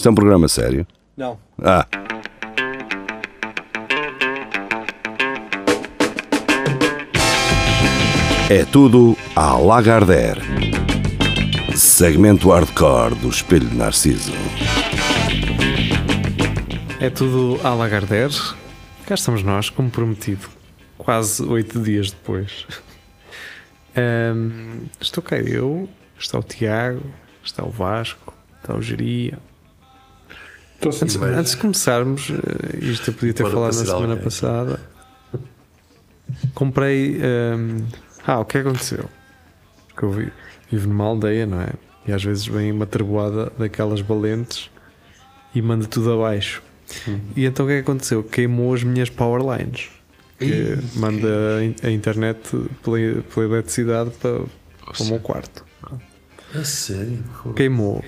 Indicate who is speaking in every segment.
Speaker 1: Isto é um programa sério?
Speaker 2: Não.
Speaker 1: Ah. É tudo à Lagardère. Segmento hardcore do Espelho de Narciso.
Speaker 2: É tudo à Lagardère. Cá estamos nós, como prometido. Quase oito dias depois. Ahm, estou cá eu, está o Tiago, está o Vasco, está o Geria. Antes,
Speaker 3: mas-
Speaker 2: antes de começarmos, eh, isto eu podia ter
Speaker 3: Bora
Speaker 2: falado na semana
Speaker 3: alguém.
Speaker 2: passada. Comprei. ahm, ah, o que aconteceu? Que eu vi- vivo numa aldeia, não é? E às vezes vem uma treboada daquelas valentes e manda tudo abaixo. E então o que é que aconteceu? Queimou as minhas power lines. Que manda a in- a internet pela, pela eletricidade para, para o meu quarto.
Speaker 3: A sério?
Speaker 2: Queimou.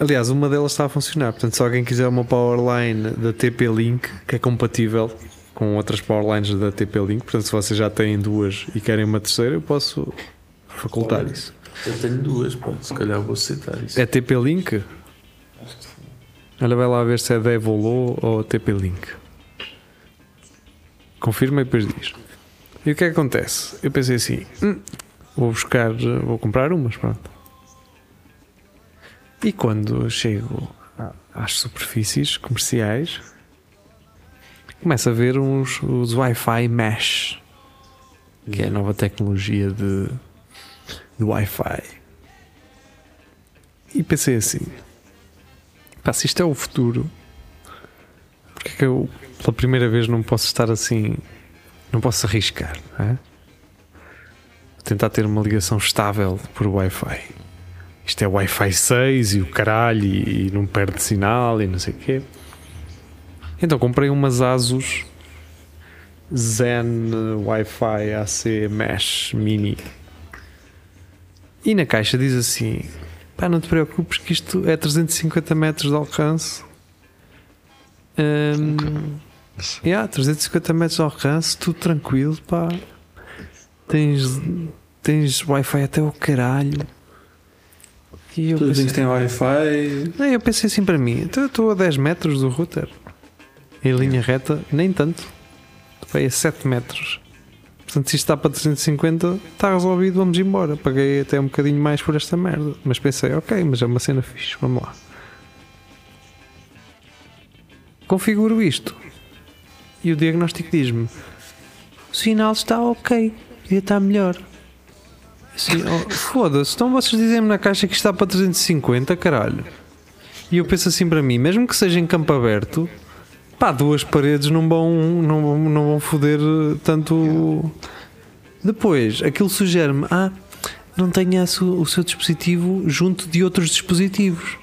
Speaker 2: Aliás, uma delas está a funcionar. Portanto, se alguém quiser uma powerline da TP-Link que é compatível com outras powerlines da TP-Link, portanto, se vocês já têm duas e querem uma terceira, eu posso facultar
Speaker 3: Olha.
Speaker 2: isso.
Speaker 3: Eu tenho duas, pá. Se calhar vou aceitar isso.
Speaker 2: É TP-Link? Olha, vai lá ver se é da Evolo ou TP-Link. Confirma e depois diz. E o que é que acontece? Eu pensei assim: "Hum, vou buscar, vou comprar umas, pronto. E quando chego a- às superfícies comerciais, começo a ver uns os Wi-Fi Mesh, que é a nova tecnologia de, de Wi-Fi. E pensei assim: pá, se isto é o futuro, porque é que eu pela primeira vez não posso estar assim, não posso arriscar, não é? Vou tentar ter uma ligação estável por Wi-Fi. Isto é Wi-Fi 6 e o caralho, e, e não perde sinal e não sei o quê. Então comprei umas Asus Zen Wi-Fi AC Mesh Mini. E na caixa diz assim: pá, não te preocupes que isto é 350 metros de alcance. Hum, yeah, 350 metros de alcance, tudo tranquilo, pá. Tens, tens Wi-Fi até o caralho. E eu
Speaker 3: Todos
Speaker 2: pensei,
Speaker 3: têm Wi-Fi.
Speaker 2: não, eu pensei assim para mim: então eu estou a 10 metros do router, em linha reta, nem tanto, vai a 7 metros. Portanto, se isto está para 350, está resolvido, vamos embora. Paguei até um bocadinho mais por esta merda. Mas pensei, ok, mas é uma cena fixe, vamos lá. Configuro isto. E o diagnóstico diz-me: o sinal está ok, podia estar melhor. Assim, oh, foda-se, então vocês dizem-me na caixa que está para 350, caralho. E eu penso assim para mim, mesmo que seja em campo aberto, pá, duas paredes não vão, não, vão- não vão foder eh, tanto. Depois, aquilo sugere-me, ah, não tenha o seu dispositivo junto de outros dispositivos.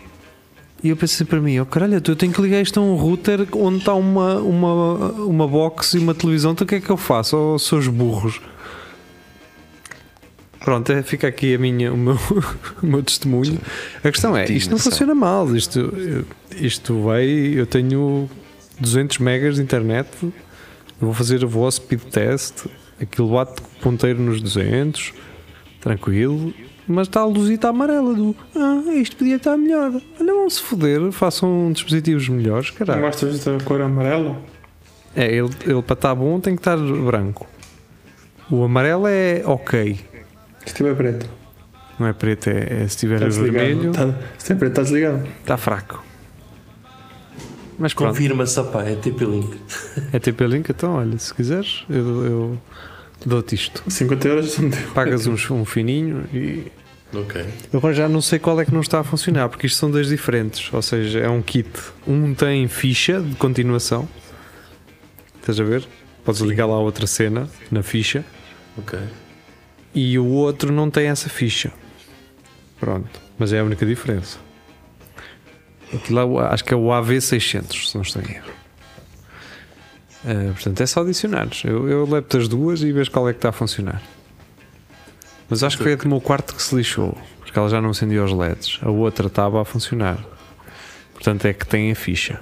Speaker 2: E eu pensei para mim, oh caralho, então eu tenho que ligar isto a um router onde está uma, uma, uma box e uma televisão, então o que é que eu faço? Oh, seus burros. Pronto, é, fica aqui a minha, o, meu, o meu testemunho. A questão é, isto não funciona mal. Isto, isto vai, eu tenho 200 megas de internet, vou fazer o vosso speed test, aquilo bate ponteiro nos 200, tranquilo, mas está a luzita amarela do ah, isto podia estar melhor. Olha, vão se foder, façam dispositivos melhores,
Speaker 3: Não
Speaker 2: caralho.
Speaker 3: gostas da cor amarela?
Speaker 2: É, ele, ele para estar bom tem que estar branco. O amarelo é ok,
Speaker 3: Se estiver preto.
Speaker 2: não é preto, é, é se tiver
Speaker 3: Está
Speaker 2: vermelho,
Speaker 3: desligado. Tá, se é preto, está desligado.
Speaker 2: está fraco. Mas
Speaker 3: Confirma-se, pá, é TP-Link.
Speaker 2: é TP-Link, então olha, se quiseres, eu, eu dou-te isto.
Speaker 3: 50 euros.
Speaker 2: Pagas uns- um fininho e.
Speaker 3: Ok.
Speaker 2: Eu agora já não sei qual é que não está a funcionar, porque isto são dois diferentes. Ou seja, é um kit. Um tem ficha de continuação. Estás a ver? Podes ligar lá outra cena na ficha.
Speaker 3: Ok.
Speaker 2: E o outro não tem essa ficha. Pronto. Mas é a única diferença. Aquilo é acho que é o AV600, se não estou em erro. Ah, portanto, é só adicionares. Eu, eu levo-te as duas e vejo qual é que está a funcionar. Mas acho que foi a do meu quarto que se lixou, porque ela já não acendia os LEDs. A outra estava a funcionar. Portanto, é que tem a ficha.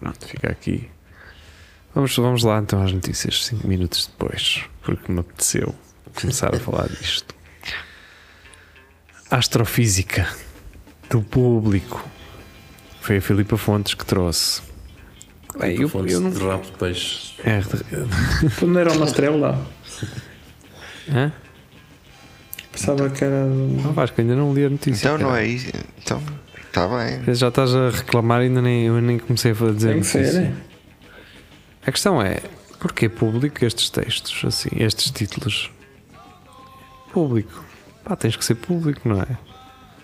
Speaker 2: Pronto, fica aqui. Vamos, vamos lá então às notícias 5 minutos depois, porque me apeteceu começar a falar disto. Astrofísica do público. Foi a Filipa Fontes que trouxe. Bem, eu,
Speaker 3: Fontes
Speaker 2: eu não.
Speaker 3: de rabo de peixe.
Speaker 2: É, de-
Speaker 4: não era uma estrela,
Speaker 2: Hã?
Speaker 4: pensava que era.
Speaker 2: Não, Vasco, ainda não li a notícia.
Speaker 5: Então não
Speaker 2: cara.
Speaker 5: é isso. Então, está bem.
Speaker 2: Já estás a reclamar e ainda nem, eu nem comecei a dizer
Speaker 4: Tem que ser, é?
Speaker 2: A questão é, porquê público estes textos, assim, estes títulos? Público. Pá, tens que ser público, não é?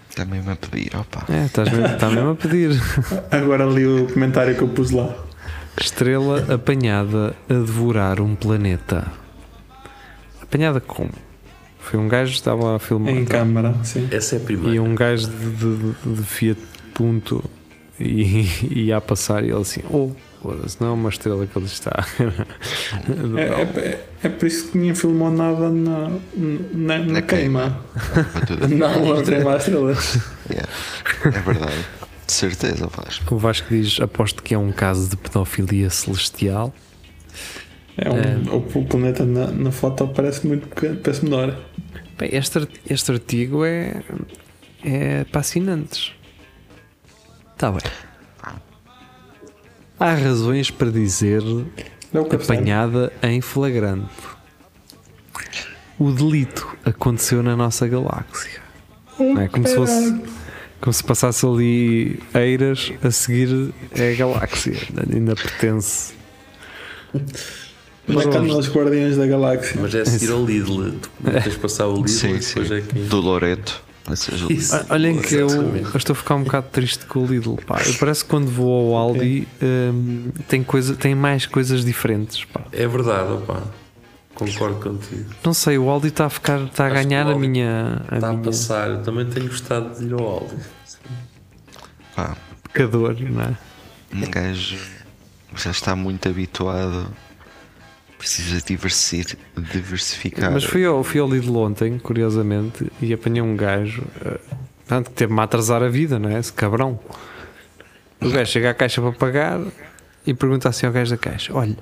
Speaker 5: Está mesmo a pedir, opa.
Speaker 2: É, estás mesmo, está mesmo a pedir.
Speaker 4: Agora li o comentário que eu pus lá.
Speaker 2: Estrela apanhada a devorar um planeta. Apanhada como? Foi um gajo que estava a filmar.
Speaker 4: Em câmara, sim.
Speaker 3: Essa é a primeira.
Speaker 2: E um gajo de, de, de Fiat Punto e, e ia a passar e ele assim, oh, foda-se, não é uma estrela que ele está.
Speaker 4: É, é, é por isso que ninguém filmou nada na, na, na
Speaker 5: Na
Speaker 4: queima.
Speaker 5: Para tudo.
Speaker 4: Não, a queimar estrelas.
Speaker 5: Yeah. É verdade. De certeza, faz.
Speaker 2: O Vasco diz: aposto que é um caso de pedofilia celestial.
Speaker 4: É um, o, o planeta na, na foto parece muito pequeno, parece menor.
Speaker 2: Bem, este, este artigo é, é para assinantes. Está bem. Há razões para dizer
Speaker 4: Não,
Speaker 2: apanhada em flagrante. O delito aconteceu na nossa galáxia. Não é como se fosse como se passasse ali eiras a seguir é a galáxia. Ainda pertence.
Speaker 4: Na cama dos Guardiões da Galáxia.
Speaker 3: Mas é seguir ao Lidl. Tu tens de passar o Lidl
Speaker 5: Sim,
Speaker 3: e depois
Speaker 5: sim.
Speaker 3: é que.
Speaker 5: Do Loreto.
Speaker 2: Olhem que eu, eu estou a ficar um bocado triste com o Lidl. Pá. Eu parece que quando vou ao Aldi hum, tem, coisa, tem mais coisas diferentes. Pá.
Speaker 3: É verdade, opá. Concordo contigo.
Speaker 2: Não sei, o Aldi está a ficar, está a
Speaker 3: Acho
Speaker 2: ganhar a minha, a
Speaker 3: Está a
Speaker 2: minha
Speaker 3: passar. Eu também tenho gostado de ir ao Aldi.
Speaker 5: pá,
Speaker 2: pecador, não é?
Speaker 5: um gajo já está muito habituado. Precisa diversi- diversificar.
Speaker 2: Mas fui ao, fui ao Lidl ontem, curiosamente, e apanhei um gajo, eh, tanto que teve-me a atrasar a vida, não é? Esse cabrão. O gajo chega à caixa para pagar e pergunta assim ao gajo da caixa: Olha,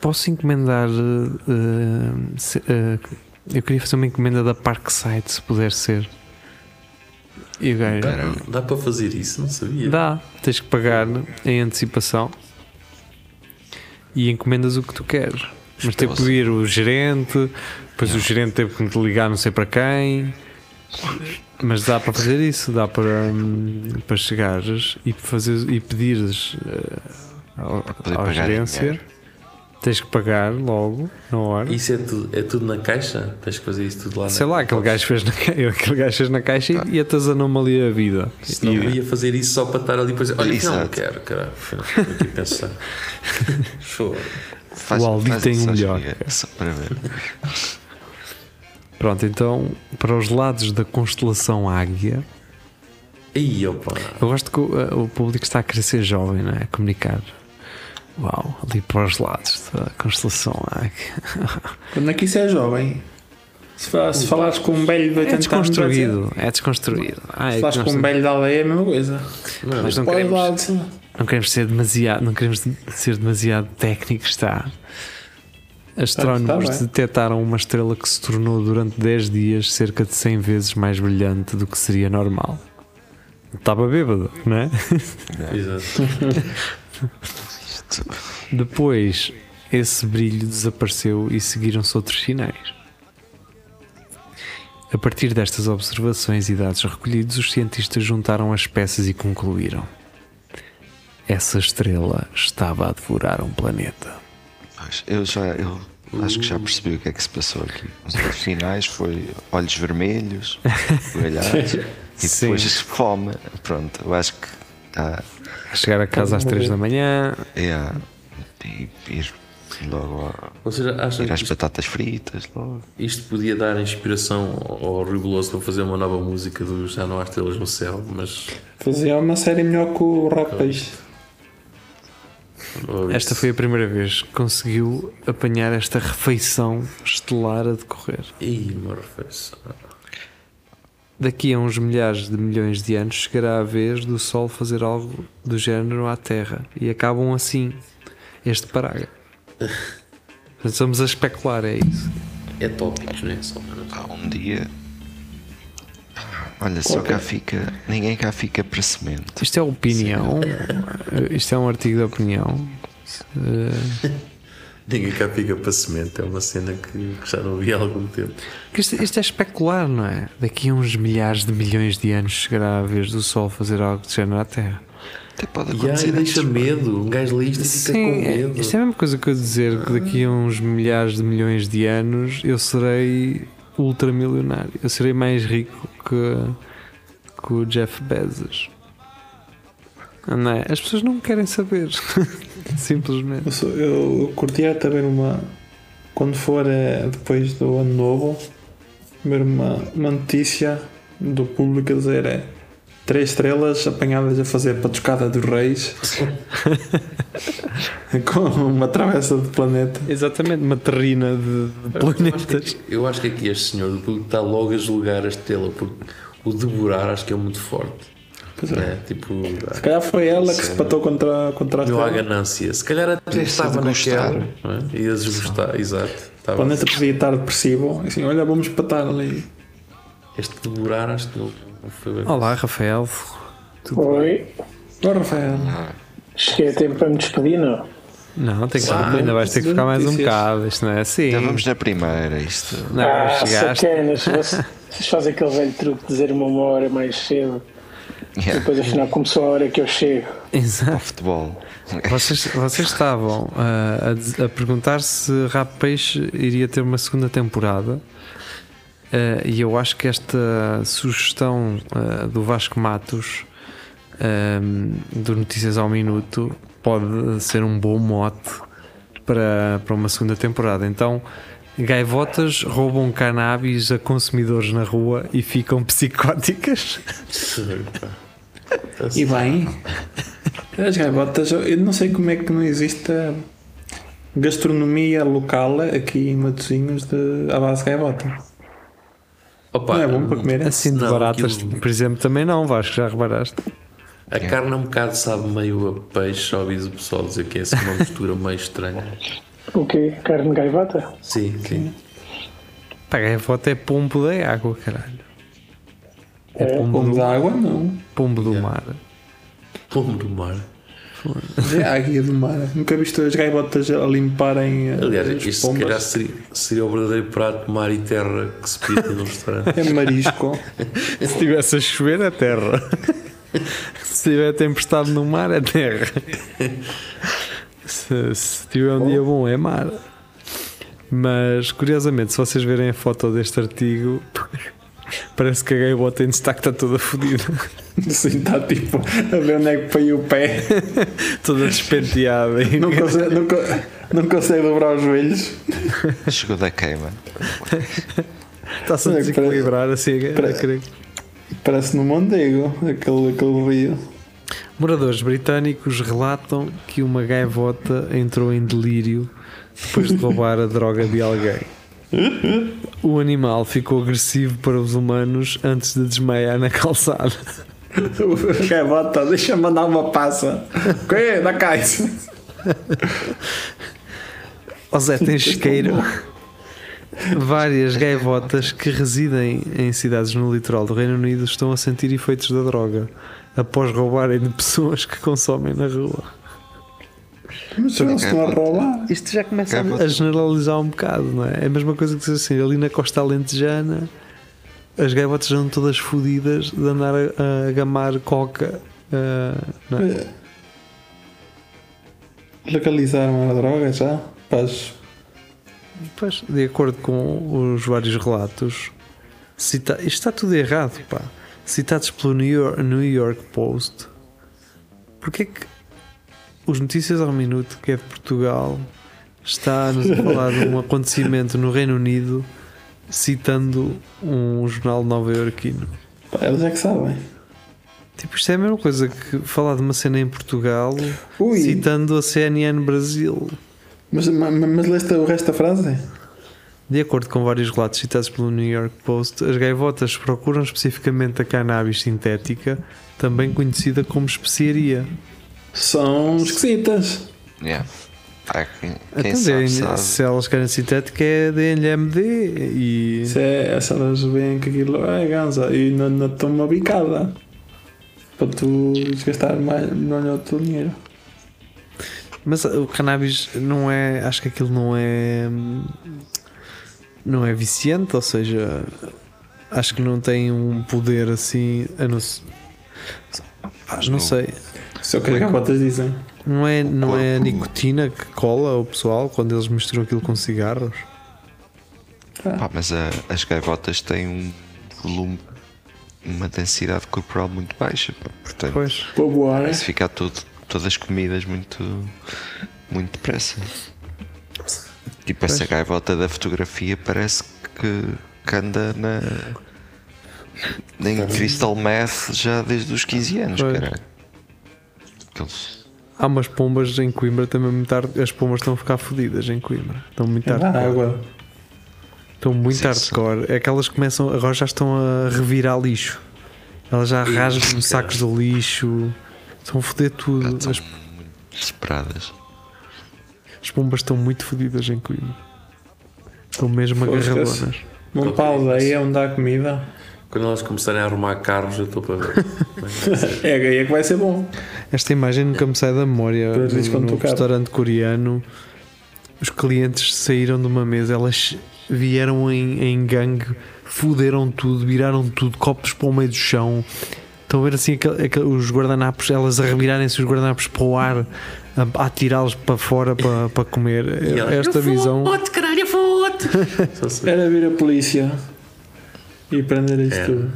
Speaker 2: posso encomendar. eh, eh, se- eh, eu queria fazer uma encomenda da Parkside, se puder ser. E o gajo.
Speaker 5: Caramba.
Speaker 3: Dá para fazer isso? Não sabia.
Speaker 2: Dá, tens que pagar em antecipação e encomendas o que tu queres. Mas teve que vir o gerente, depois o gerente teve que te ligar não sei para quem. Mas dá para fazer isso, dá para, hum, para chegares e, fazer, e pedires eh, ao, à gerência.
Speaker 5: dinheiro.
Speaker 2: Tens que pagar logo, na hora.
Speaker 3: Isso é tudo, é tudo na caixa? Tens que fazer isso tudo lá
Speaker 2: Sei
Speaker 3: na
Speaker 2: lá, aquele gajo fez na, aquele gajo fez na caixa
Speaker 5: Tá.
Speaker 2: e atazanou-me ali a vida.
Speaker 3: Senão eu ia fazer isso só para estar ali depois. Olha, afinal não quero, caralho. que pensar. Show.
Speaker 5: Faz,
Speaker 2: o Aldi
Speaker 5: faz
Speaker 2: tem
Speaker 5: isso,
Speaker 2: um melhor.
Speaker 5: é Só para ver.
Speaker 2: Pronto, então, para os lados da constelação Águia,
Speaker 3: Aí, opa.
Speaker 2: eu gosto que o, eh, o público está a ser jovem, não é? A comunicar. Uau, ali para os lados da constelação Águia.
Speaker 4: Quando é que isso é jovem? Se, se falares com um velho de
Speaker 2: É
Speaker 4: 80 anos. dizer-
Speaker 2: desconstruído, é desconstruído. Ah, é
Speaker 4: Se
Speaker 2: que
Speaker 4: falares com um velho da aldeia é a mesma coisa.
Speaker 3: Não,
Speaker 2: Mas não queremos, não queremos ser demasiado, não queremos ser demasiado técnicos, está. Astrónomos
Speaker 4: Está
Speaker 2: detectaram uma estrela que se tornou durante 10 dias cerca de 100 vezes mais brilhante do que seria normal. Estava bêbado, não é?
Speaker 3: Exato.
Speaker 2: Depois, esse brilho desapareceu e seguiram-se outros sinais. A partir destas observações e dados recolhidos, os cientistas juntaram as peças e concluíram: essa estrela estava a devorar um planeta.
Speaker 5: Eu já eu acho que já percebi o que é que se passou aqui. Os finais foi olhos vermelhos, olhares e
Speaker 2: Sim.
Speaker 5: depois fome. Pronto, eu acho que tá,
Speaker 2: A chegar a casa às 3 da manhã,
Speaker 5: é e ir logo a,
Speaker 3: Ou seja,
Speaker 5: ir às
Speaker 3: isto,
Speaker 5: batatas fritas logo.
Speaker 3: isto podia dar inspiração ao Rui para fazer uma nova música do Já Não Há Estrelas no Céu, mas.
Speaker 4: Fazia uma série melhor que o
Speaker 3: ou
Speaker 2: esta foi a primeira vez que conseguiu apanhar esta refeição estelar a decorrer.
Speaker 3: Ih, uma refeição.
Speaker 2: Daqui a uns milhares de milhões de anos chegará a vez do Sol fazer algo do género à Terra e acabam assim este parágrafo. Portanto, Estamos a especular, é isso.
Speaker 3: É tópicos, não é? Só menos.
Speaker 5: Há um dia. Olha, só cá fica. Ninguém cá fica para semente.
Speaker 2: Isto é opinião. Isto é um artigo de opinião.
Speaker 3: Ninguém cá fica para semente, é uma cena que, que já não vi há algum tempo.
Speaker 2: Isto, isto é especular, não é? Daqui a uns milhares de milhões de anos chegará a vez do Sol fazer algo de género à Terra.
Speaker 5: Até pode
Speaker 3: E aí
Speaker 5: acontecer.
Speaker 3: deixa medo, um gajo lê isto e fica com
Speaker 2: é-
Speaker 3: medo.
Speaker 2: isto é a mesma coisa que eu dizer que daqui a uns milhares de milhões de anos eu serei ultramilionário. Eu serei mais rico que, que o Jeff Bezos. Não é? As pessoas não querem saber. Simplesmente.
Speaker 4: Eu, sou- eu curtia também uma. Quando for eh, depois do ano novo, ver uma, uma notícia do público a dizer é três estrelas apanhadas a fazer patuscada dos reis com uma travessa de planeta.
Speaker 2: Exatamente, uma terrina de, planetas.
Speaker 3: eu acho que aqui este senhor do público está logo a julgar a estrela, porque o devorar acho que é muito forte.
Speaker 4: Pois é.
Speaker 3: né? Tipo,
Speaker 4: Se calhar foi ela que se patou contra, contra a
Speaker 3: há
Speaker 4: estrela.
Speaker 3: ganância. Se calhar até estava
Speaker 5: de gostar.
Speaker 3: naquela. É? Ia desgostar, exato.
Speaker 4: O
Speaker 3: Estava
Speaker 4: planeta podia estar depressivo. Assim, olha, vamos patar ali.
Speaker 3: Este devorar acho que não foi bem.
Speaker 2: Olá, Rafael.
Speaker 6: Oi,
Speaker 4: Ó Rafael,
Speaker 6: cheguei a tempo para me despedir, não?
Speaker 2: Não, tem que,
Speaker 3: Ah,
Speaker 2: ainda vais ter que ficar mais um bocado. Isto não é assim.
Speaker 5: Já vamos na primeira. Isto.
Speaker 2: Não,
Speaker 6: ah,
Speaker 2: chegaste.
Speaker 6: sacanas, vocês fazem aquele velho truque de dizer uma hora mais cedo,
Speaker 5: Yeah.
Speaker 6: depois afinal começou a hora que eu chego.
Speaker 2: Exato.
Speaker 5: Futebol.
Speaker 2: Vocês, vocês estavam ah, a, a perguntar se Rap Peixe iria ter uma segunda temporada. Ah, e eu acho que esta sugestão ah, do Vasco Matos do Notícias ao Minuto pode ser um bom mote para, para uma segunda temporada. Então, gaivotas roubam cannabis a consumidores na rua e ficam psicóticas.
Speaker 4: E bem, as gaivotas, eu não sei como é que não existe gastronomia local aqui em Matosinhos de, à base de gaivota.
Speaker 3: Opa,
Speaker 4: não é bom para comer? é?
Speaker 2: Assim de
Speaker 3: Não,
Speaker 2: baratas,
Speaker 3: aquilo-
Speaker 2: por exemplo, também não, Vasco, já reparaste.
Speaker 3: A carne é um bocado sabe meio a peixe, só ouvi o pessoal dizer que é assim uma mistura meio estranha.
Speaker 6: O quê? Carne de gaivota?
Speaker 3: Sim, sim.
Speaker 2: Pá, gaivota é pombo da água, caralho. É
Speaker 6: É,
Speaker 2: pombo,
Speaker 4: Pombo de água, não.
Speaker 2: pombo do
Speaker 3: Yeah.
Speaker 2: mar.
Speaker 3: Pombo do mar.
Speaker 4: É a águia do mar. Nunca viste as gaivotas a limparem eh,
Speaker 3: Aliás,
Speaker 4: as
Speaker 3: isto se calhar seria, seria o verdadeiro prato de mar e terra que se pide num restaurante.
Speaker 4: É marisco.
Speaker 2: Se estivesse a chover, é terra. se tiver tempestade no mar, é terra. Se, se tiver um dia bom, é mar. Mas, curiosamente, se vocês verem a foto deste artigo, parece que a gaivota em destaque está toda fodida.
Speaker 4: Assim está tipo a ver onde é que põe o pé.
Speaker 2: toda despenteada.
Speaker 4: Não consegue, não, não consegue dobrar os joelhos.
Speaker 5: Chegou da queima.
Speaker 2: Está-se a
Speaker 4: que
Speaker 2: desequilibrar assim.
Speaker 4: parece- Parece no Mondego, aquele, aquele rio.
Speaker 2: Moradores britânicos relatam que uma gaivota entrou em delírio depois de roubar a droga de alguém. O animal ficou agressivo para os humanos antes de desmaiar na calçada.
Speaker 4: O gaivota, deixa-me mandar uma passa. Quê? Dá cá isso.
Speaker 2: Ó Zé, tens isqueiro? Várias gaivotas que residem em cidades no litoral do Reino Unido estão a sentir efeitos da droga após roubarem de pessoas que consomem na rua.
Speaker 4: Mas eles estão a roubar.
Speaker 2: Isto já começa
Speaker 5: Gaivota.
Speaker 2: a generalizar um bocado, não é? É a mesma coisa que dizer assim, ali na costa alentejana as gaivotas andam todas fodidas de andar a, a gamar coca. ah, não é?
Speaker 4: Legalizaram a droga já? Paz.
Speaker 2: Pois, de acordo com os vários relatos, cita, isto está tudo errado, pá. Citados pelo New York, New York Post, porque é que os Notícias ao Minuto, que é de Portugal, está-nos a falar de um acontecimento no Reino Unido, citando um jornal nova-iorquino?
Speaker 4: Eles é que sabem.
Speaker 2: Tipo, isto é a mesma coisa que falar de uma cena em Portugal,
Speaker 4: Ui,
Speaker 2: citando a CNN Brasil.
Speaker 4: mas, ma- ma- mas leste o resto da frase?
Speaker 2: De acordo com vários relatos citados pelo New York Post, as gaivotas procuram especificamente a cannabis sintética, também conhecida como especiaria.
Speaker 4: São esquisitas.
Speaker 5: Yeah. Há quem, quem
Speaker 2: Então,
Speaker 5: sabe,
Speaker 2: deem-
Speaker 5: sabe.
Speaker 2: se elas querem sintética, é DNLMD e.
Speaker 4: Se, é, se elas veem que aquilo é ganza e não, não estão uma bicada para tu desgastar mais é o teu dinheiro.
Speaker 2: Mas o cannabis não é. Acho que aquilo não é. Não é viciante, ou seja, acho que não tem um poder assim. A não, se- Ah, não
Speaker 5: não.
Speaker 2: sei.
Speaker 4: Isso é o que as gabotas dizem.
Speaker 2: Não é, não é a nicotina que cola o pessoal quando eles misturam aquilo com cigarros?
Speaker 5: Pá, mas a- as gaivotas têm um volume, uma densidade corporal muito baixa. pá. Portanto,
Speaker 2: Pois.
Speaker 4: Para voar,
Speaker 5: vai-se ficar tudo, todas comidas muito, muito depressa. Tipo, essa gaivota da fotografia parece que, que anda na. em crystal meth já desde os 15 anos,
Speaker 2: Pois.
Speaker 5: caralho. Aqueles-
Speaker 2: Há umas pombas em Coimbra também muito tarde. As pombas estão a ficar fodidas em Coimbra. Estão muito
Speaker 4: é
Speaker 2: hardcore.
Speaker 4: da água.
Speaker 2: Estão muito
Speaker 5: Sim,
Speaker 2: hardcore. É que elas começam. Agora já estão a revirar lixo. Elas já rasgam sacos de lixo. Estão a foder
Speaker 5: já
Speaker 2: tudo.
Speaker 5: estão
Speaker 2: As,
Speaker 5: muito desesperadas.
Speaker 2: as pombas estão muito fodidas em Coimbra. Estão mesmo agarradonas.
Speaker 4: Uma pausa aí é onde dá comida.
Speaker 3: Quando elas começarem a arrumar carros, eu estou para ver.
Speaker 4: É aí é que vai ser bom.
Speaker 2: Esta imagem nunca me sai da memória. No,
Speaker 4: quando
Speaker 2: no restaurante coreano, os clientes saíram de uma mesa, elas vieram em, em gangue, fuderam tudo, viraram tudo, copos para o meio do chão. Estão a ver assim aquele- aquele- os guardanapos, elas a revirarem-se os guardanapos para o ar, a, a atirá-los para fora para, para comer.
Speaker 3: E ela,
Speaker 2: Esta
Speaker 3: "Eu
Speaker 2: visão.
Speaker 3: Foto, caralho, eu.
Speaker 4: Era vir a polícia e prender isto
Speaker 3: É.
Speaker 4: tudo.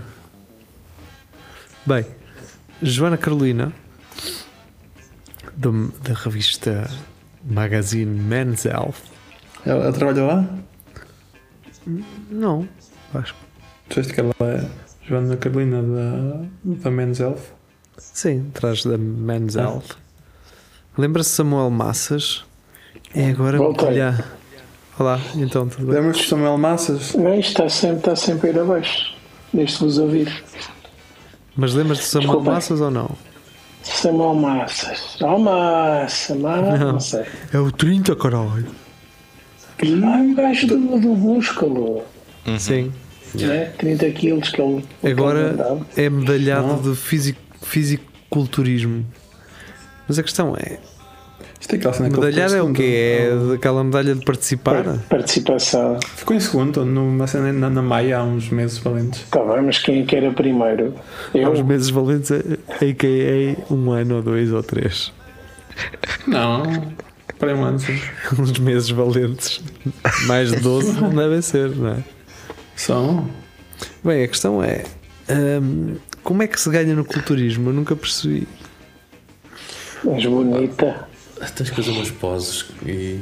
Speaker 2: Bem, Joana Carolina, do- da revista Magazine Men's Health.
Speaker 4: Ela, ela trabalha lá?
Speaker 2: Não, acho que
Speaker 4: Disseste que ela é Joana Carolina da, da Men's Health.
Speaker 2: Sim, atrás da Men's
Speaker 4: Ah.
Speaker 2: Health. Lembra-se Samuel Massas? É agora
Speaker 6: Voltei.
Speaker 2: Olá, então tudo bem?
Speaker 4: Lembras que Samuel Massas?
Speaker 6: Não, isto está sempre, está sempre a ir abaixo. Deixe-vos ouvir.
Speaker 2: Mas lembras de Samuel
Speaker 6: Desculpa.
Speaker 2: Massas ou não?
Speaker 6: Samuel Massas. Oh, massa, massa.
Speaker 2: Não.
Speaker 6: Não. sei.
Speaker 2: É o 30, caralho.
Speaker 6: Ah, o gajo do, do músculo.
Speaker 2: Sim.
Speaker 6: Né? 30 quilos que ele. ele
Speaker 2: Agora é medalhado de fisico, fisiculturismo. Mas a questão é:
Speaker 4: Isto é aquela cena
Speaker 2: medalhar é o quê? É daquela medalha de participar?
Speaker 6: Participação.
Speaker 4: Ficou em segundo numa cena na, na Maia há uns meses valentes.
Speaker 6: Está bem, mas quem é que era primeiro?
Speaker 2: Há uns
Speaker 6: Eu.
Speaker 2: meses valentes, a.k.a. um ano ou dois ou três.
Speaker 4: Não, para um ano sim.
Speaker 2: Uns meses valentes. Mais de 12 não devem ser, não é?
Speaker 4: São.
Speaker 2: Bem, a questão é: hum, como é que se ganha no culturismo? Eu nunca percebi.
Speaker 6: És bonita.
Speaker 3: Tens que fazer umas poses e.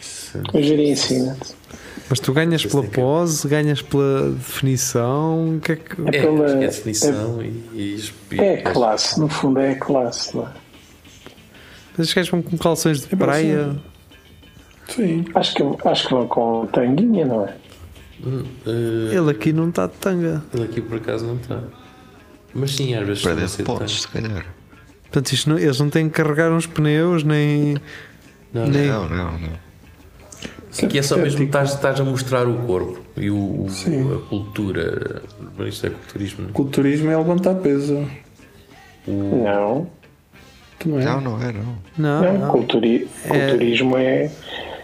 Speaker 3: isso-
Speaker 6: O Jiri ensina-te.
Speaker 2: Mas tu ganhas pela
Speaker 3: é que é.
Speaker 2: pose, ganhas pela definição. Que é que.
Speaker 3: É,
Speaker 6: Pela-
Speaker 3: é definição e, e, e-
Speaker 6: É classe, no fundo é classe. Não é?
Speaker 2: Esses gajos vão com calções de
Speaker 4: É
Speaker 2: praia.
Speaker 4: Sim.
Speaker 6: Acho que, acho que vão com tanguinha, não é?
Speaker 3: Eh,
Speaker 2: Ele aqui não está de tanga.
Speaker 3: ele aqui por acaso não está. Mas sim, às vezes sei
Speaker 5: podes, se calhar.
Speaker 2: Portanto, isto não- eles não têm que carregar uns pneus, nem.
Speaker 3: Não,
Speaker 2: nem
Speaker 5: Não, não, não.
Speaker 3: Aqui é só mesmo estás, estás a mostrar o corpo e o, o-
Speaker 4: Sim.
Speaker 3: a cultura. Isto é culturismo. não é?
Speaker 4: Culturismo é levantar peso.
Speaker 6: Não.
Speaker 4: Não é?
Speaker 5: Não, não é, não.
Speaker 2: Não,
Speaker 6: Não,
Speaker 2: não.
Speaker 6: culturi- culturismo é,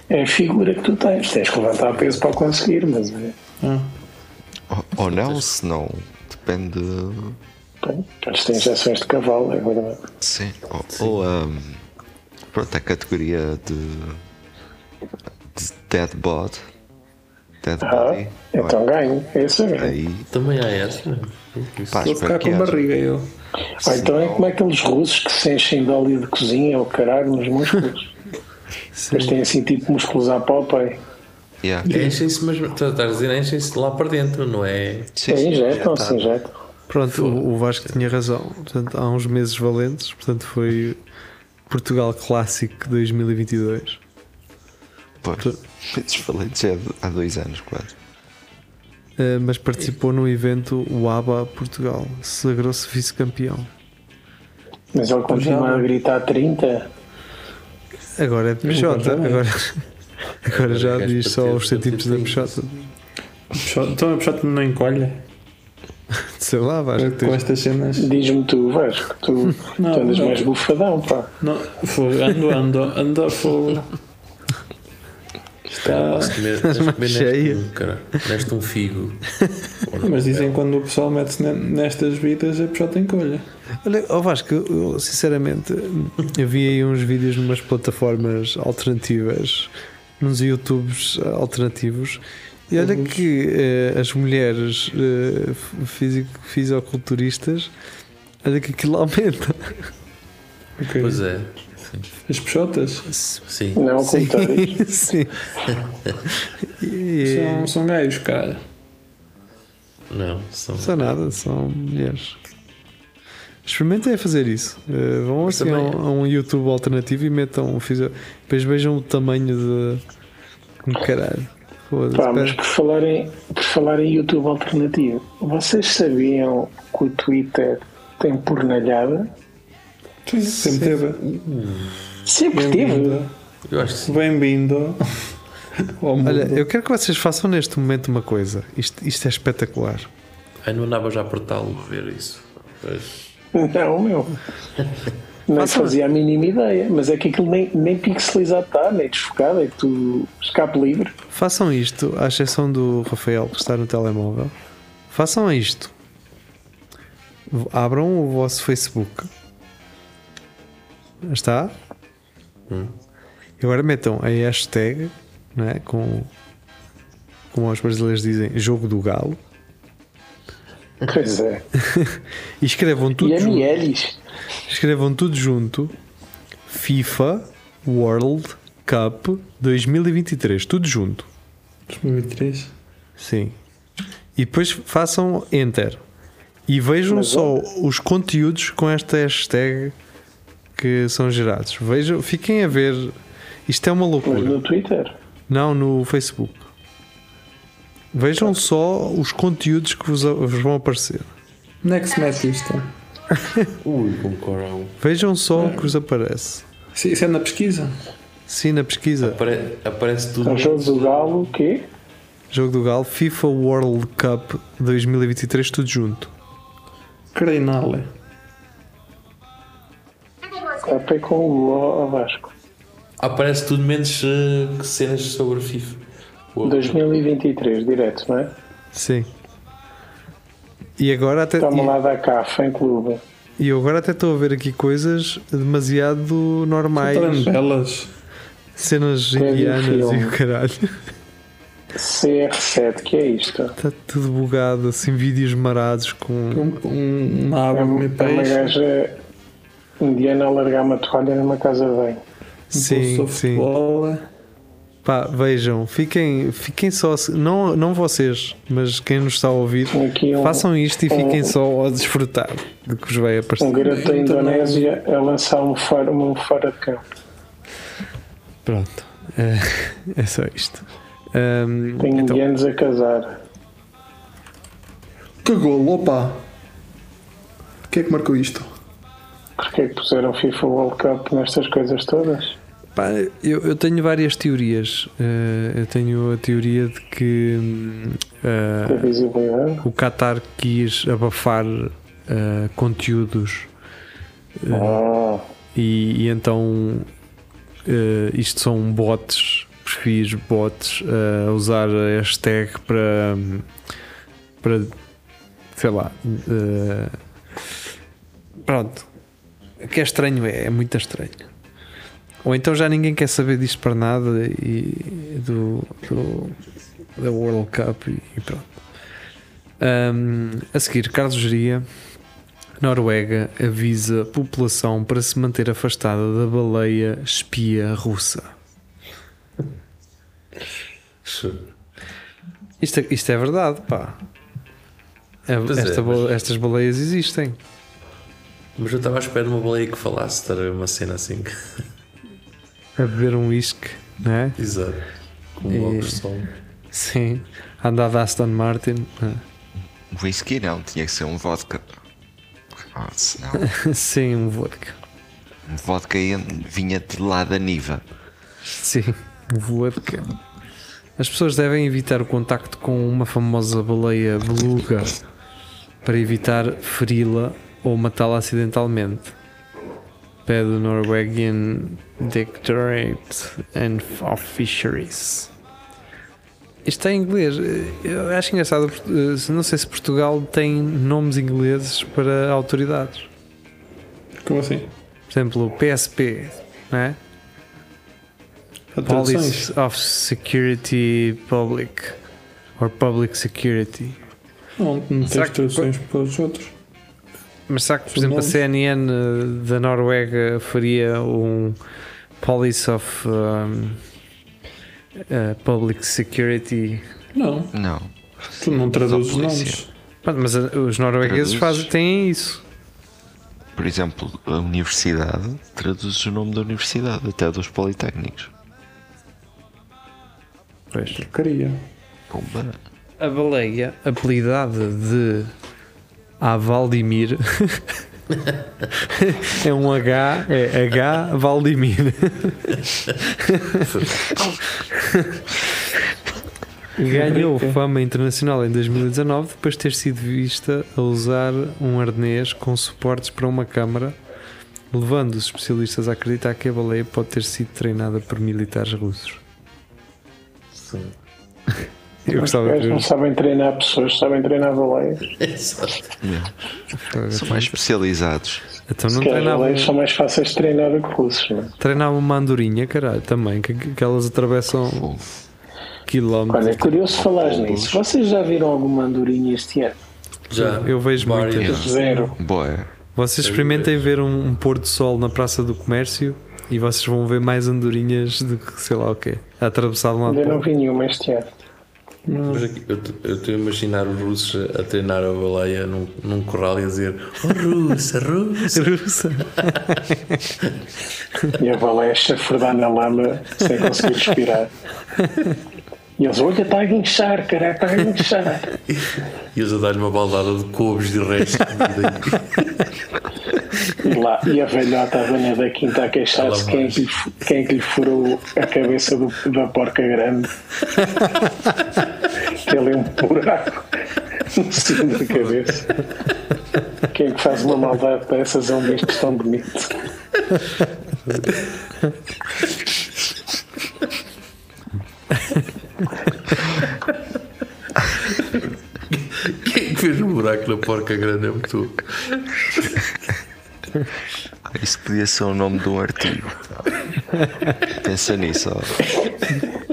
Speaker 6: é a figura que tu tens. Tens que levantar peso para conseguir, mas é,
Speaker 4: Ah.
Speaker 5: Ou, ou não, se não. Depende.
Speaker 6: bem, eles têm injeções de cavalo, é verdade.
Speaker 5: Sim. Ou, ou ahm, pronto, a categoria de. de dead bod. Dead
Speaker 6: Ah,
Speaker 5: body.
Speaker 6: então ganho, esse é ganho.
Speaker 5: Aí.
Speaker 3: Também há essa. Isso.
Speaker 5: Pá,
Speaker 4: Vou
Speaker 5: espero
Speaker 4: ficar com barriga eu.
Speaker 6: Ou então é como aqueles russos que se enchem de óleo de cozinha ou caralho nos músculos. Depois têm assim tipo músculos à Popeye.
Speaker 5: Yeah.
Speaker 3: Enchem-se, mas estás a dizer, enchem-se lá para dentro, não é?
Speaker 5: Sim,
Speaker 6: É,
Speaker 5: sim,
Speaker 6: injetam,
Speaker 2: Pronto, o, o Vasco tinha razão. Portanto, há uns meses valentes. Portanto, foi Portugal Clássico 2022.
Speaker 5: Pois. Esses valentes é há dois anos quase.
Speaker 2: Uh, mas participou no evento o ABA Portugal. Sagrou-se vice-campeão.
Speaker 6: Mas ele continua
Speaker 4: já-
Speaker 6: a gritar 30.
Speaker 2: Uh, Agora é de Peixota.
Speaker 4: é.
Speaker 2: Agora, agora já
Speaker 3: Agora
Speaker 2: diz só os centímetros da Peixota.
Speaker 4: Então a Peixoto não encolhe
Speaker 2: Sei lá, vais
Speaker 4: com
Speaker 2: ter.
Speaker 4: estas cenas.
Speaker 6: Diz-me tu, Vasco, tu,
Speaker 4: Não,
Speaker 6: tu andas
Speaker 4: não.
Speaker 6: mais bufadão, pá.
Speaker 4: Não, fogo, ando, ando, ando. Está.
Speaker 3: Comer, tens de
Speaker 2: mais
Speaker 3: comer
Speaker 2: cheia.
Speaker 3: neste, um, figo.
Speaker 4: Mas dizem que quando o pessoal mete-se ne- nestas vidas a Peixoto encolhe.
Speaker 2: Olha, oh Vasco, eu, sinceramente, eu vi aí uns vídeos numas plataformas alternativas, nos YouTubes alternativos, e olha
Speaker 4: Uhum.
Speaker 2: que eh, as mulheres eh, fisico- fisiculturistas, olha que aquilo aumenta.
Speaker 4: Ok.
Speaker 3: Pois é.
Speaker 4: As Peixotas
Speaker 3: Sim.
Speaker 6: Não ao
Speaker 2: Sim, sim. E-
Speaker 4: são, são gajos, cara.
Speaker 3: Não, são.
Speaker 2: São nada, são mulheres. Experimentem a fazer isso. Eh, vão assim a, um, a um YouTube alternativo e metam. fisio- Depois vejam o tamanho de. Um caralho. Foda-se.
Speaker 6: Pá, mas por falar, em, por falar em YouTube alternativo, vocês sabiam que o Twitter tem pornalhada?
Speaker 4: Sim, sempre teve.
Speaker 6: Sempre teve.
Speaker 4: Bem-vindo.
Speaker 3: Eu acho que sim.
Speaker 4: Bem-vindo.
Speaker 2: Olha, eu quero que vocês façam neste momento uma coisa. Isto, isto é espetacular.
Speaker 3: Ai, não andava já a apertá-lo a ver isso. Pois.
Speaker 6: Não, meu. Não fazia a mínima ideia, mas é que aquilo nem, nem pixelizado está, nem desfocado, é tudo escape livre.
Speaker 2: Façam isto, à exceção do Rafael que está no telemóvel. Façam isto. Abram o vosso Facebook. Está?
Speaker 3: Hum.
Speaker 2: E agora metam a hashtag, não é? com, como os brasileiros dizem, jogo do galo.
Speaker 6: Pois é.
Speaker 2: E escrevam tudo
Speaker 6: E
Speaker 2: junto.
Speaker 6: MLs.
Speaker 2: Escrevam tudo junto. FIFA World Cup 2023. Tudo junto.
Speaker 4: 2003.
Speaker 2: Sim. E depois façam Enter. E vejam
Speaker 6: Mas
Speaker 2: só os conteúdos com esta hashtag que são gerados. Vejam, fiquem a ver. Isto é uma
Speaker 6: Mas
Speaker 2: loucura.
Speaker 6: no Twitter.
Speaker 2: Não no Facebook. Vejam só os conteúdos que vos, vos vão aparecer.
Speaker 4: Onde é que se mete isto?
Speaker 3: Ui, com coral.
Speaker 2: Vejam só o que vos aparece.
Speaker 4: Isso isso é na pesquisa?
Speaker 2: Sim, na pesquisa.
Speaker 3: Apare- aparece tudo.
Speaker 6: O jogo do Galo, o quê?
Speaker 2: Jogo do Galo, FIFA World Cup 2023, tudo junto.
Speaker 4: Creinale.
Speaker 6: Capé com o Vasco.
Speaker 3: Aparece tudo menos eh, cenas sobre a FIFA. Uou.
Speaker 6: 2023, direto, não é?
Speaker 2: Sim. E agora até.
Speaker 6: Toma lá da cá, fã clube.
Speaker 2: E eu agora até estou a ver aqui coisas demasiado normais,
Speaker 4: Tarandelas.
Speaker 2: cenas indianas e o caralho.
Speaker 6: CR7, que é isto?
Speaker 2: Está tudo bugado, assim, vídeos marados com.
Speaker 4: Um, um, uma
Speaker 6: É
Speaker 4: de
Speaker 6: é uma
Speaker 4: peixe.
Speaker 6: gaja indiana a largar uma toalha numa casa banho.
Speaker 2: Sim,
Speaker 4: um
Speaker 2: sim.
Speaker 4: futebol.
Speaker 2: Pá, vejam, fiquem, fiquem só, não, não vocês, mas quem nos está a ouvir,
Speaker 6: Aqui um,
Speaker 2: façam isto e fiquem
Speaker 6: um-
Speaker 2: só a desfrutar do que vos vai aparecer.
Speaker 6: um garoto da Indonésia a lançar um fora, um fora de campo.
Speaker 2: Pronto, é, é só isto.
Speaker 6: Tem
Speaker 2: então,
Speaker 6: indianos a casar.
Speaker 4: Que golo, opa! Quem é que marcou isto?
Speaker 6: Porquê é que puseram FIFA World Cup nestas coisas todas?
Speaker 2: Pá, eu, eu tenho várias teorias. Eh, eu tenho a teoria de que
Speaker 6: visibilidade?
Speaker 2: o Qatar quis abafar eh, conteúdos
Speaker 6: Ah,
Speaker 2: e, e então isto são bots, perfis bots a usar a hashtag para, para sei lá. pronto. O que é estranho é, é muito estranho. Ou então já ninguém quer saber disto para nada e do, do da World Cup e, e pronto. Ahm, a seguir, Carlos Geria. Noruega avisa população para se manter afastada da baleia espia russa. Isto, é- isto é verdade, pá. É-
Speaker 3: é,
Speaker 2: esta
Speaker 3: mas-
Speaker 2: ba- Estas baleias existem.
Speaker 3: Mas eu estava à espera de uma baleia que falasse, estar uma cena assim.
Speaker 2: A beber um whisky, não é?
Speaker 3: Exato. Com
Speaker 2: E-
Speaker 3: um óculos de sol.
Speaker 2: Sim. A andar de Aston Martin.
Speaker 5: Whisky não, tinha que ser um vodka. Ah, senão,
Speaker 2: Sim, um vodka.
Speaker 5: Vodka en- vinha de lá da Niva.
Speaker 2: Sim, vodka. As pessoas devem evitar o contacto com uma famosa baleia beluga para evitar feri-la ou matá-la acidentalmente. Pede o Norwegian Directorate and of Fisheries. Isto está em inglês. Eu acho engraçado. eh, Não sei se Portugal tem nomes ingleses para autoridades.
Speaker 4: Como assim?
Speaker 2: Por exemplo, o PSP, não é? Police of Security Public or Public Security.
Speaker 4: Não, não tens traduções para os outros.
Speaker 2: Mas será que, por exemplo, a. CNN eh, da Noruega faria um Police of um, eh, Public Security?
Speaker 4: Não,
Speaker 5: Não.
Speaker 4: tu não traduzes
Speaker 5: polícia.
Speaker 4: nomes.
Speaker 2: Mas eh, os noruegueses fazem, têm isso.
Speaker 5: Por exemplo, a universidade traduz o nome da universidade, até dos politécnicos.
Speaker 2: Pois.
Speaker 4: Queria.
Speaker 5: Pumba.
Speaker 2: A baleia, apelidada de A Valdimir, é um H, é H Valdimir. Ganhou fama internacional em 2019 depois de ter sido vista a usar um arnês com suportes para uma câmara, levando os especialistas a acreditar que a baleia pode ter sido treinada por militares russos.
Speaker 3: Sim.
Speaker 2: Eu
Speaker 6: Os
Speaker 2: gostava de
Speaker 6: gajos não
Speaker 2: ver.
Speaker 6: sabem treinar pessoas, sabem treinar baleias.
Speaker 3: Exato.
Speaker 5: São mais especializados.
Speaker 2: Então não
Speaker 6: baleias são mais fáceis de treinar do que russos, não é?
Speaker 2: treinava uma andorinha, caralho, também, que, que elas atravessam
Speaker 5: Fogo.
Speaker 2: quilómetros.
Speaker 6: Olha, é curioso falar nisso. Vocês já viram alguma andorinha este ano?
Speaker 3: Já.
Speaker 2: Eu vejo muitas.
Speaker 6: Zero.
Speaker 5: Boa.
Speaker 2: Vocês experimentem ver um, um pôr do sol na Praça do Comércio e vocês vão ver mais andorinhas do que sei lá o quê. A atravessar de um lado
Speaker 6: Ainda não vi nenhuma este ano.
Speaker 3: Mas aqui, eu estou a imaginar os russos a treinar a baleia num, num corral e a dizer Oh russa, russa
Speaker 2: Russa.
Speaker 6: E a baleia a chafurdar na lama sem conseguir respirar. E eles, olha, está a guinchar, caralho, está a guinchar.
Speaker 3: E eles a dar-lhe uma baldada de couves de resto.
Speaker 6: E, lá, e a velhota, a dona da quinta, a queixar-se quem, é que quem é que lhe furou a cabeça do- da porca grande. Que ele é um buraco no cimo da cabeça. Quem é que faz uma maldade dessas a um bicho tão bonito?
Speaker 3: Quem é que fez um buraco na porca grande é muito.
Speaker 5: Isso podia ser o nome de um artigo. Pensa nisso. ó.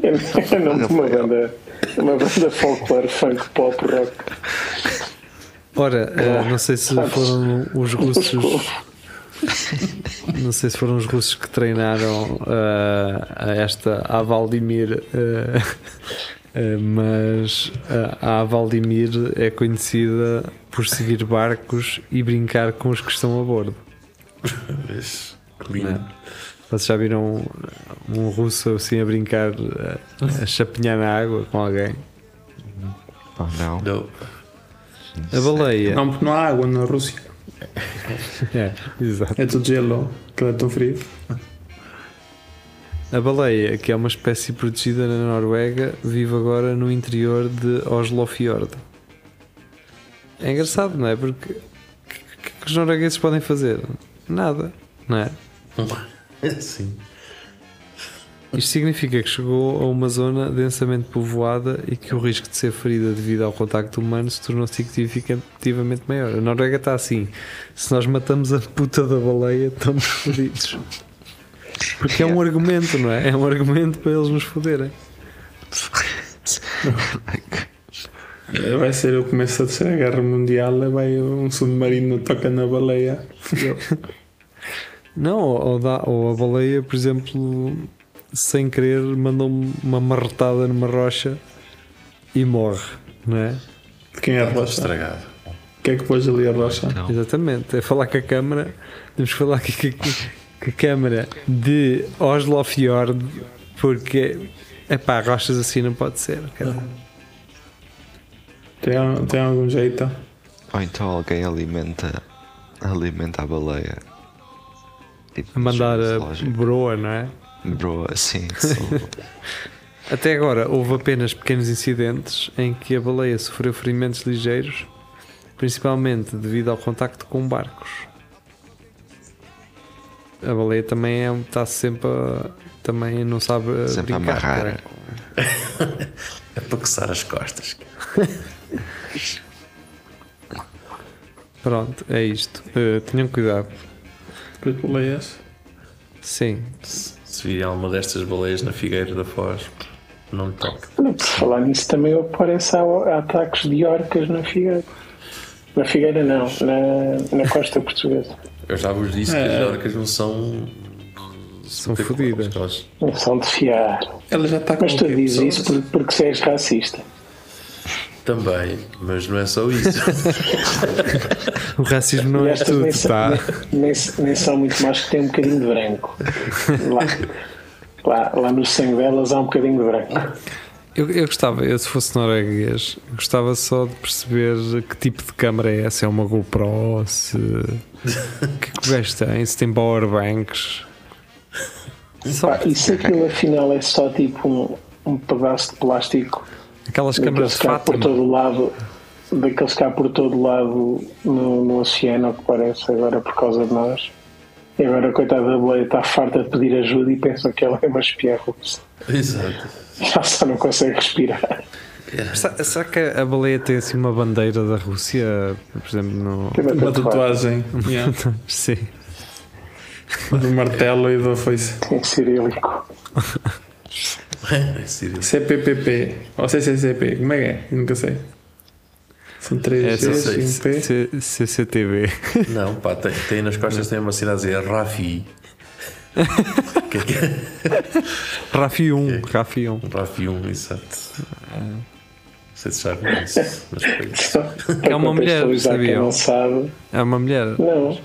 Speaker 6: É o nome de uma banda, uma banda folclore, funk, pop, rock.
Speaker 2: Ora, eh, não sei se foram os russos. Não sei se foram os russos que treinaram eh, a esta a Valdimir, eh, mas eh, a Valdimir é conhecida por seguir barcos e brincar com os que estão a bordo.
Speaker 3: Que lindo.
Speaker 2: Vocês já viram um russo assim a brincar, a, a chapinhar na água com alguém?
Speaker 5: Oh, não.
Speaker 3: Não.
Speaker 2: A baleia.
Speaker 4: Não, porque não há água na Rússia.
Speaker 2: É, exato.
Speaker 4: É tudo gelo, que é tão frio.
Speaker 2: A baleia, que é uma espécie protegida na Noruega, vive agora no interior de Oslofjord. É engraçado, não é? Porque o que, que os noruegueses podem fazer? Nada, não é?
Speaker 3: Sim.
Speaker 2: Isto significa que chegou a uma zona densamente povoada e que o risco de ser ferida devido ao contacto humano se tornou significativamente maior. A Noruega está assim: se nós matamos a puta da baleia, estamos fodidos. Porque é um argumento, não é? É um argumento para eles nos foderem.
Speaker 4: Vai ser o começo da Terceira Guerra Mundial, vai um submarino toca na baleia.
Speaker 2: Não, ou dá- ou a baleia, por exemplo, sem querer, manda um- uma marretada numa rocha e morre, não é?
Speaker 4: De quem é a rocha?
Speaker 3: Estragado.
Speaker 4: O que é que pôs ali a rocha?
Speaker 5: Então,
Speaker 2: Exatamente, é falar com a câmara. Temos que falar com, com- com a câmara de Oslo Fjord, porque epá, rochas assim não pode ser. cara.
Speaker 4: Tem, tem algum jeito?
Speaker 5: ou então alguém alimenta, alimenta a baleia. Tipo,
Speaker 2: A mandar a broa, não é?
Speaker 5: Bro, assim, sou-
Speaker 2: Até agora houve apenas pequenos incidentes em que a baleia sofreu ferimentos ligeiros, principalmente devido ao contacto com barcos. A baleia também é, está sempre a, também não sabe
Speaker 5: Sempre a
Speaker 2: brincar.
Speaker 5: amarrar.
Speaker 2: cara.
Speaker 3: É para coçar as costas.
Speaker 2: Pronto, é isto. Uh, tenham cuidado.
Speaker 4: Por baleias.
Speaker 2: Sim,
Speaker 3: Se virem alguma destas baleias na Figueira da Foz, não me toque.
Speaker 6: Por falar nisso, também aparece há, há ataques de orcas na Figueira. Na Figueira, não, na, na costa portuguesa.
Speaker 3: Eu já vos disse que
Speaker 4: É.
Speaker 3: as orcas não são.
Speaker 2: São fodidas.
Speaker 6: Não são de fiar.
Speaker 4: Ela já está com
Speaker 6: Mas tu dizes isso porque, porque se és racista.
Speaker 3: Também, mas não é só isso.
Speaker 2: o racismo não
Speaker 6: E
Speaker 2: é tudo,
Speaker 6: nem, são-
Speaker 2: tá?
Speaker 6: nem, nem, nem são muito mais que têm um bocadinho de branco. Lá, lá, lá no sangue delas há um bocadinho de branco.
Speaker 2: Eu, eu gostava, eu se fosse norueguês, gostava só de perceber que tipo de câmara é, se é uma GoPro, se. O que é que o gajo tem? Se tem powerbanks. Só
Speaker 6: Pá, e se aquilo afinal é só tipo um, um pedaço de plástico
Speaker 2: aquelas câmaras de
Speaker 6: que há por
Speaker 2: Fátima.
Speaker 6: todo lado, daqueles que há por todo lado no, no oceano, ao que parece, agora por causa de nós. E agora, coitada da baleia, está farta de pedir ajuda e pensa que ela é uma espiã russa.
Speaker 3: Exato.
Speaker 6: Já só não consegue respirar.
Speaker 2: Será, será que a baleia tem assim uma bandeira da Rússia, por exemplo, no.
Speaker 6: Tem
Speaker 4: Uma
Speaker 6: tatuagem
Speaker 4: tatuagem. yeah.
Speaker 2: Sim.
Speaker 4: Do martelo e da foice.
Speaker 6: em cirílico.
Speaker 3: É Sírio.
Speaker 4: CPPP. Ou CCCP. Como é que é? Eu nunca sei. São três
Speaker 2: É
Speaker 3: só
Speaker 4: Cs
Speaker 3: sei
Speaker 4: e um
Speaker 3: se-
Speaker 4: P.
Speaker 2: C- CCTV.
Speaker 3: Não, pá, tem, tem nas costas tem uma cidade a dizer Rafi. que é que é?
Speaker 2: Rafi 1, Rafi 1.
Speaker 3: Rafi 1, exato. Não sei se já conhece, mas foi.
Speaker 2: É uma mulher,
Speaker 6: não sabe.
Speaker 2: É uma mulher.
Speaker 6: Não,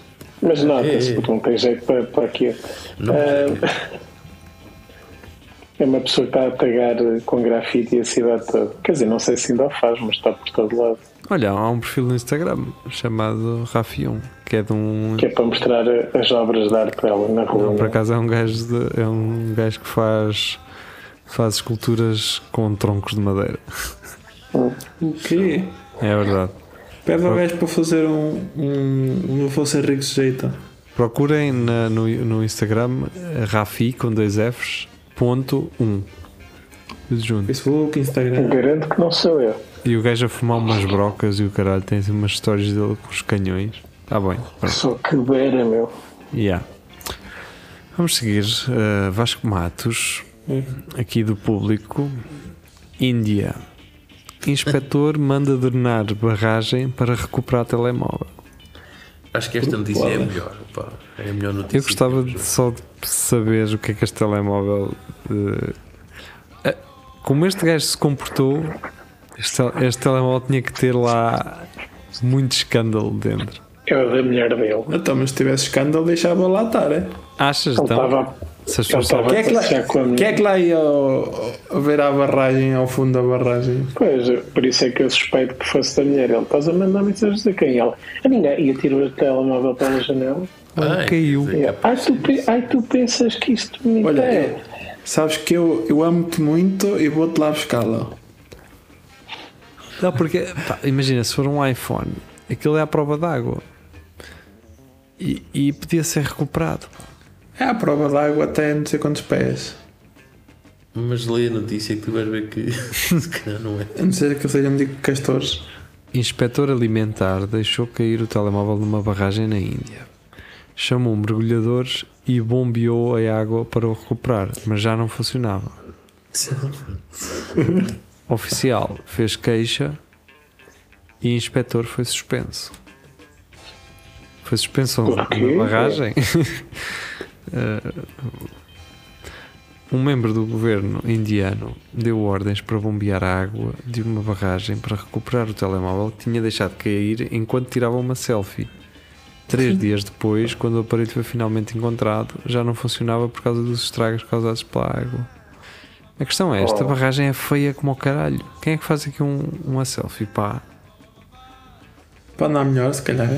Speaker 6: mas nota-se,
Speaker 3: É, é.
Speaker 6: porque não tem jeito para, para aquilo.
Speaker 3: Não,
Speaker 6: Ah, é uma pessoa que está a tagar com grafite a cidade toda. Quer dizer, não sei se ainda o faz, mas está por todo lado.
Speaker 2: Olha, há um perfil no Instagram chamado Rafi 1, que é de um.
Speaker 6: Que é para mostrar as obras de arte dela na rua.
Speaker 2: Não, por
Speaker 6: é?
Speaker 2: acaso é um gajo, de- é um gajo que faz, faz esculturas com troncos de madeira.
Speaker 4: O quê?
Speaker 2: É verdade.
Speaker 4: Pede ao gajo para fazer um. um não rico de jeito.
Speaker 2: Procurem na- no, no Instagram eh, Rafi com dois Fs ponto 1. Tudo junto.
Speaker 4: Facebook, Instagram.
Speaker 6: Garanto que não sou eu.
Speaker 2: E o gajo a fumar umas brocas e o caralho tem assim umas histórias dele com os canhões. Tá bem. pronto.
Speaker 6: Sou que beira, meu.
Speaker 2: Yeah. Vamos seguir. uh, Vasco Matos, aqui do público. Índia. Inspetor manda drenar barragem para recuperar telemóvel.
Speaker 3: Acho que esta notícia é a melhor. Pá. É a melhor notícia.
Speaker 2: Eu gostava de só de saber o que é que este telemóvel. eh, como este gajo se comportou, este, este telemóvel tinha que ter lá muito escândalo dentro.
Speaker 6: É o da mulher dele.
Speaker 4: Então, mas se tivesse escândalo, deixava lá estar, é?
Speaker 2: Achas
Speaker 6: Ele
Speaker 2: então?
Speaker 6: estava
Speaker 2: Se as
Speaker 6: ele
Speaker 2: pessoas
Speaker 6: estava
Speaker 4: Quem é que lá,
Speaker 6: Já com a minha-
Speaker 4: quem é que lá ia ao- ao ver a barragem, ao fundo da barragem?
Speaker 6: Pois, por isso é que eu suspeito que fosse da mulher. Ele estás a mandar mensagens a quem? Ela. A ninguém. Ia tirar o telemóvel pela janela.
Speaker 3: Ai,
Speaker 2: caiu.
Speaker 3: é
Speaker 6: ai, tu, ai, tu pensas que isto me
Speaker 4: Olha,
Speaker 6: é.
Speaker 4: Sabes que eu, eu amo-te muito e vou-te lá buscá-la.
Speaker 2: Não, porque pá, imagina, se for um iPhone, aquilo é à prova d'água e, e podia ser recuperado.
Speaker 4: É a prova d'água até não sei quantos pés.
Speaker 3: Mas lê a notícia que tu vais ver que se calhar não é.
Speaker 4: A não ser que eu seja medico de castores.
Speaker 2: Inspetor alimentar deixou cair o telemóvel numa barragem na Índia. Chamou mergulhadores e bombeou a água para o recuperar, mas já não funcionava. Oficial fez queixa e inspetor foi suspenso. Foi suspensão na barragem. Eh, um membro do governo indiano deu ordens para bombear a água de uma barragem para recuperar o telemóvel que tinha deixado cair enquanto tirava uma selfie. Três dias depois, quando o aparelho foi finalmente encontrado, já não funcionava por causa dos estragos causados pela água. A questão é, esta
Speaker 6: Oh.
Speaker 2: barragem é feia como o caralho. Quem é que faz aqui um, uma selfie, pá?
Speaker 4: Para andar melhor, se calhar.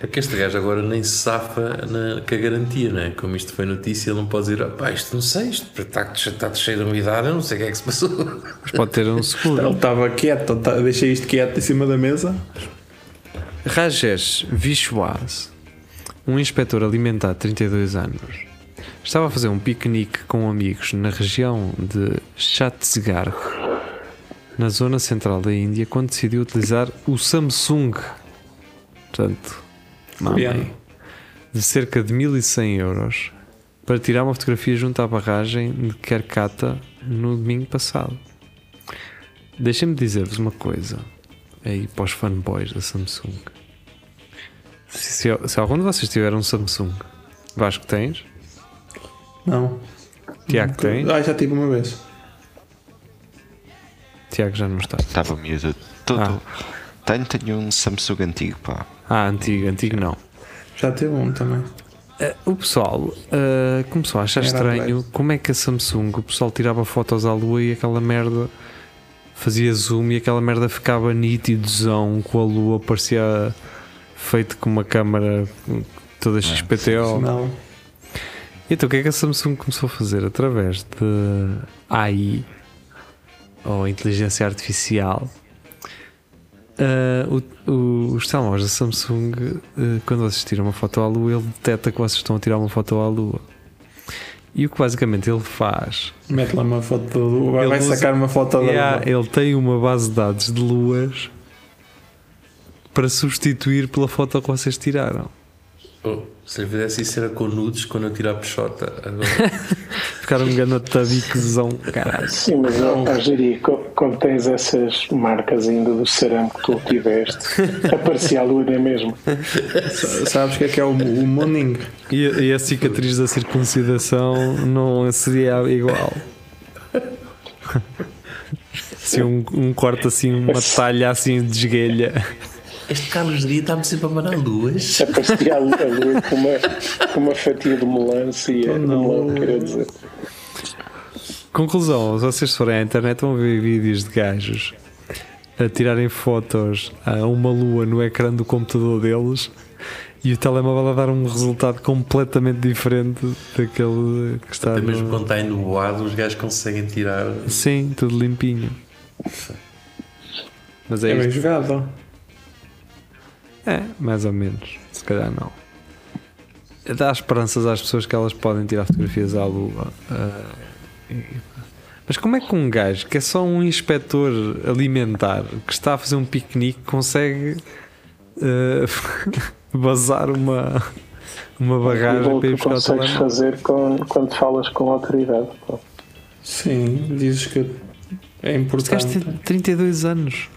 Speaker 3: É que este gajo agora nem se safa na, com a garantia, não é? Como isto foi notícia, ele não pode dizer, "Ah, pá, isto não sei, isto está, está cheio de umidade, eu não sei o que é que se passou.
Speaker 2: Mas pode ter um
Speaker 4: Ele
Speaker 2: seguro.
Speaker 4: estava quieto, tá- deixei isto quieto em cima da mesa.
Speaker 2: Rajesh Vishwas, um inspetor alimentar de 32 anos, estava a fazer um piquenique com amigos na região de Chhattisgarh, na zona central da Índia, quando decidiu utilizar o Samsung. Portanto, mamãe, de cerca de 1100 euros para tirar uma fotografia junto à barragem de Kerkata no domingo passado. Deixem-me dizer-vos uma coisa aí para os fanboys da Samsung. Se, se, se algum de vocês tiver um Samsung, Vasco tens?
Speaker 4: Não.
Speaker 2: Tiago tens?
Speaker 4: Ah, já tive uma vez.
Speaker 2: Tiago já não está.
Speaker 5: Estava miúdo. Todo.
Speaker 2: Ah.
Speaker 5: Tenho, tenho um Samsung antigo, pá.
Speaker 2: Ah, antigo, antigo não.
Speaker 4: Já teve um também.
Speaker 2: Eh, o pessoal eh, começou a achar
Speaker 4: Era
Speaker 2: estranho
Speaker 4: leve.
Speaker 2: como é que a Samsung, o pessoal tirava fotos à lua e aquela merda fazia zoom e aquela merda ficava nítidozão com a lua, parecia feito com uma câmara toda XPTO.
Speaker 4: Não.
Speaker 2: Então o que é que a Samsung começou a fazer? Através de AI ou inteligência artificial, ah, o- o- os telemóveis da Samsung, ah, quando vocês tiram uma foto à lua, ele detecta que vocês estão a tirar uma foto à lua. E o que basicamente ele faz,
Speaker 4: Mete lá uma foto da lua. Vai,
Speaker 2: Ele
Speaker 4: vai
Speaker 2: usa-
Speaker 4: sacar uma foto da
Speaker 2: Yeah,
Speaker 4: lua.
Speaker 2: ele tem uma base de dados de luas para substituir pela foto que vocês tiraram.
Speaker 3: Oh, se lhe fizesse isso era com nudes quando eu tirar a peixota. Agora,
Speaker 2: Ficar um grande tabiquezão, caralho.
Speaker 6: Sim, mas Jiri, co- como tens essas marcas ainda do cerame que tu tiveste, aparecia a lua nem mesmo.
Speaker 4: Sa- Sabes o que é que é o, o morning?
Speaker 2: E, a- e a cicatriz da circuncidação não seria igual. Se um, um corte assim, uma talha assim de esguelha.
Speaker 3: Este Carlos Dias está-me sempre a mandar luas.
Speaker 6: Aparecia a lua, a lua com, uma, com uma fatia de melancia. de
Speaker 4: não.
Speaker 6: melão, queria dizer.
Speaker 2: Conclusão: se vocês forem à internet, vão ver vídeos de gajos a tirarem fotos a uma lua no ecrã do computador deles e o telemóvel a dar um resultado completamente diferente daquele que está
Speaker 3: Até mesmo
Speaker 2: no...
Speaker 3: quando está enovoado, os gajos conseguem tirar.
Speaker 2: Sim, tudo limpinho. Mas é,
Speaker 4: É bem jogado.
Speaker 2: É, mais ou menos. Se calhar não. Dá esperanças às pessoas que elas podem tirar fotografias à lua. ah, e- mas como é que um gajo que é só um inspetor alimentar que está a fazer um piquenique consegue ah, vazar uma, uma bagagem para ir buscar o
Speaker 6: consegues
Speaker 2: telemóvel?
Speaker 6: fazer com, quando falas com autoridade. pô.
Speaker 4: Sim, dizes que é
Speaker 2: Este gajo
Speaker 4: importante.
Speaker 2: tem 32 anos.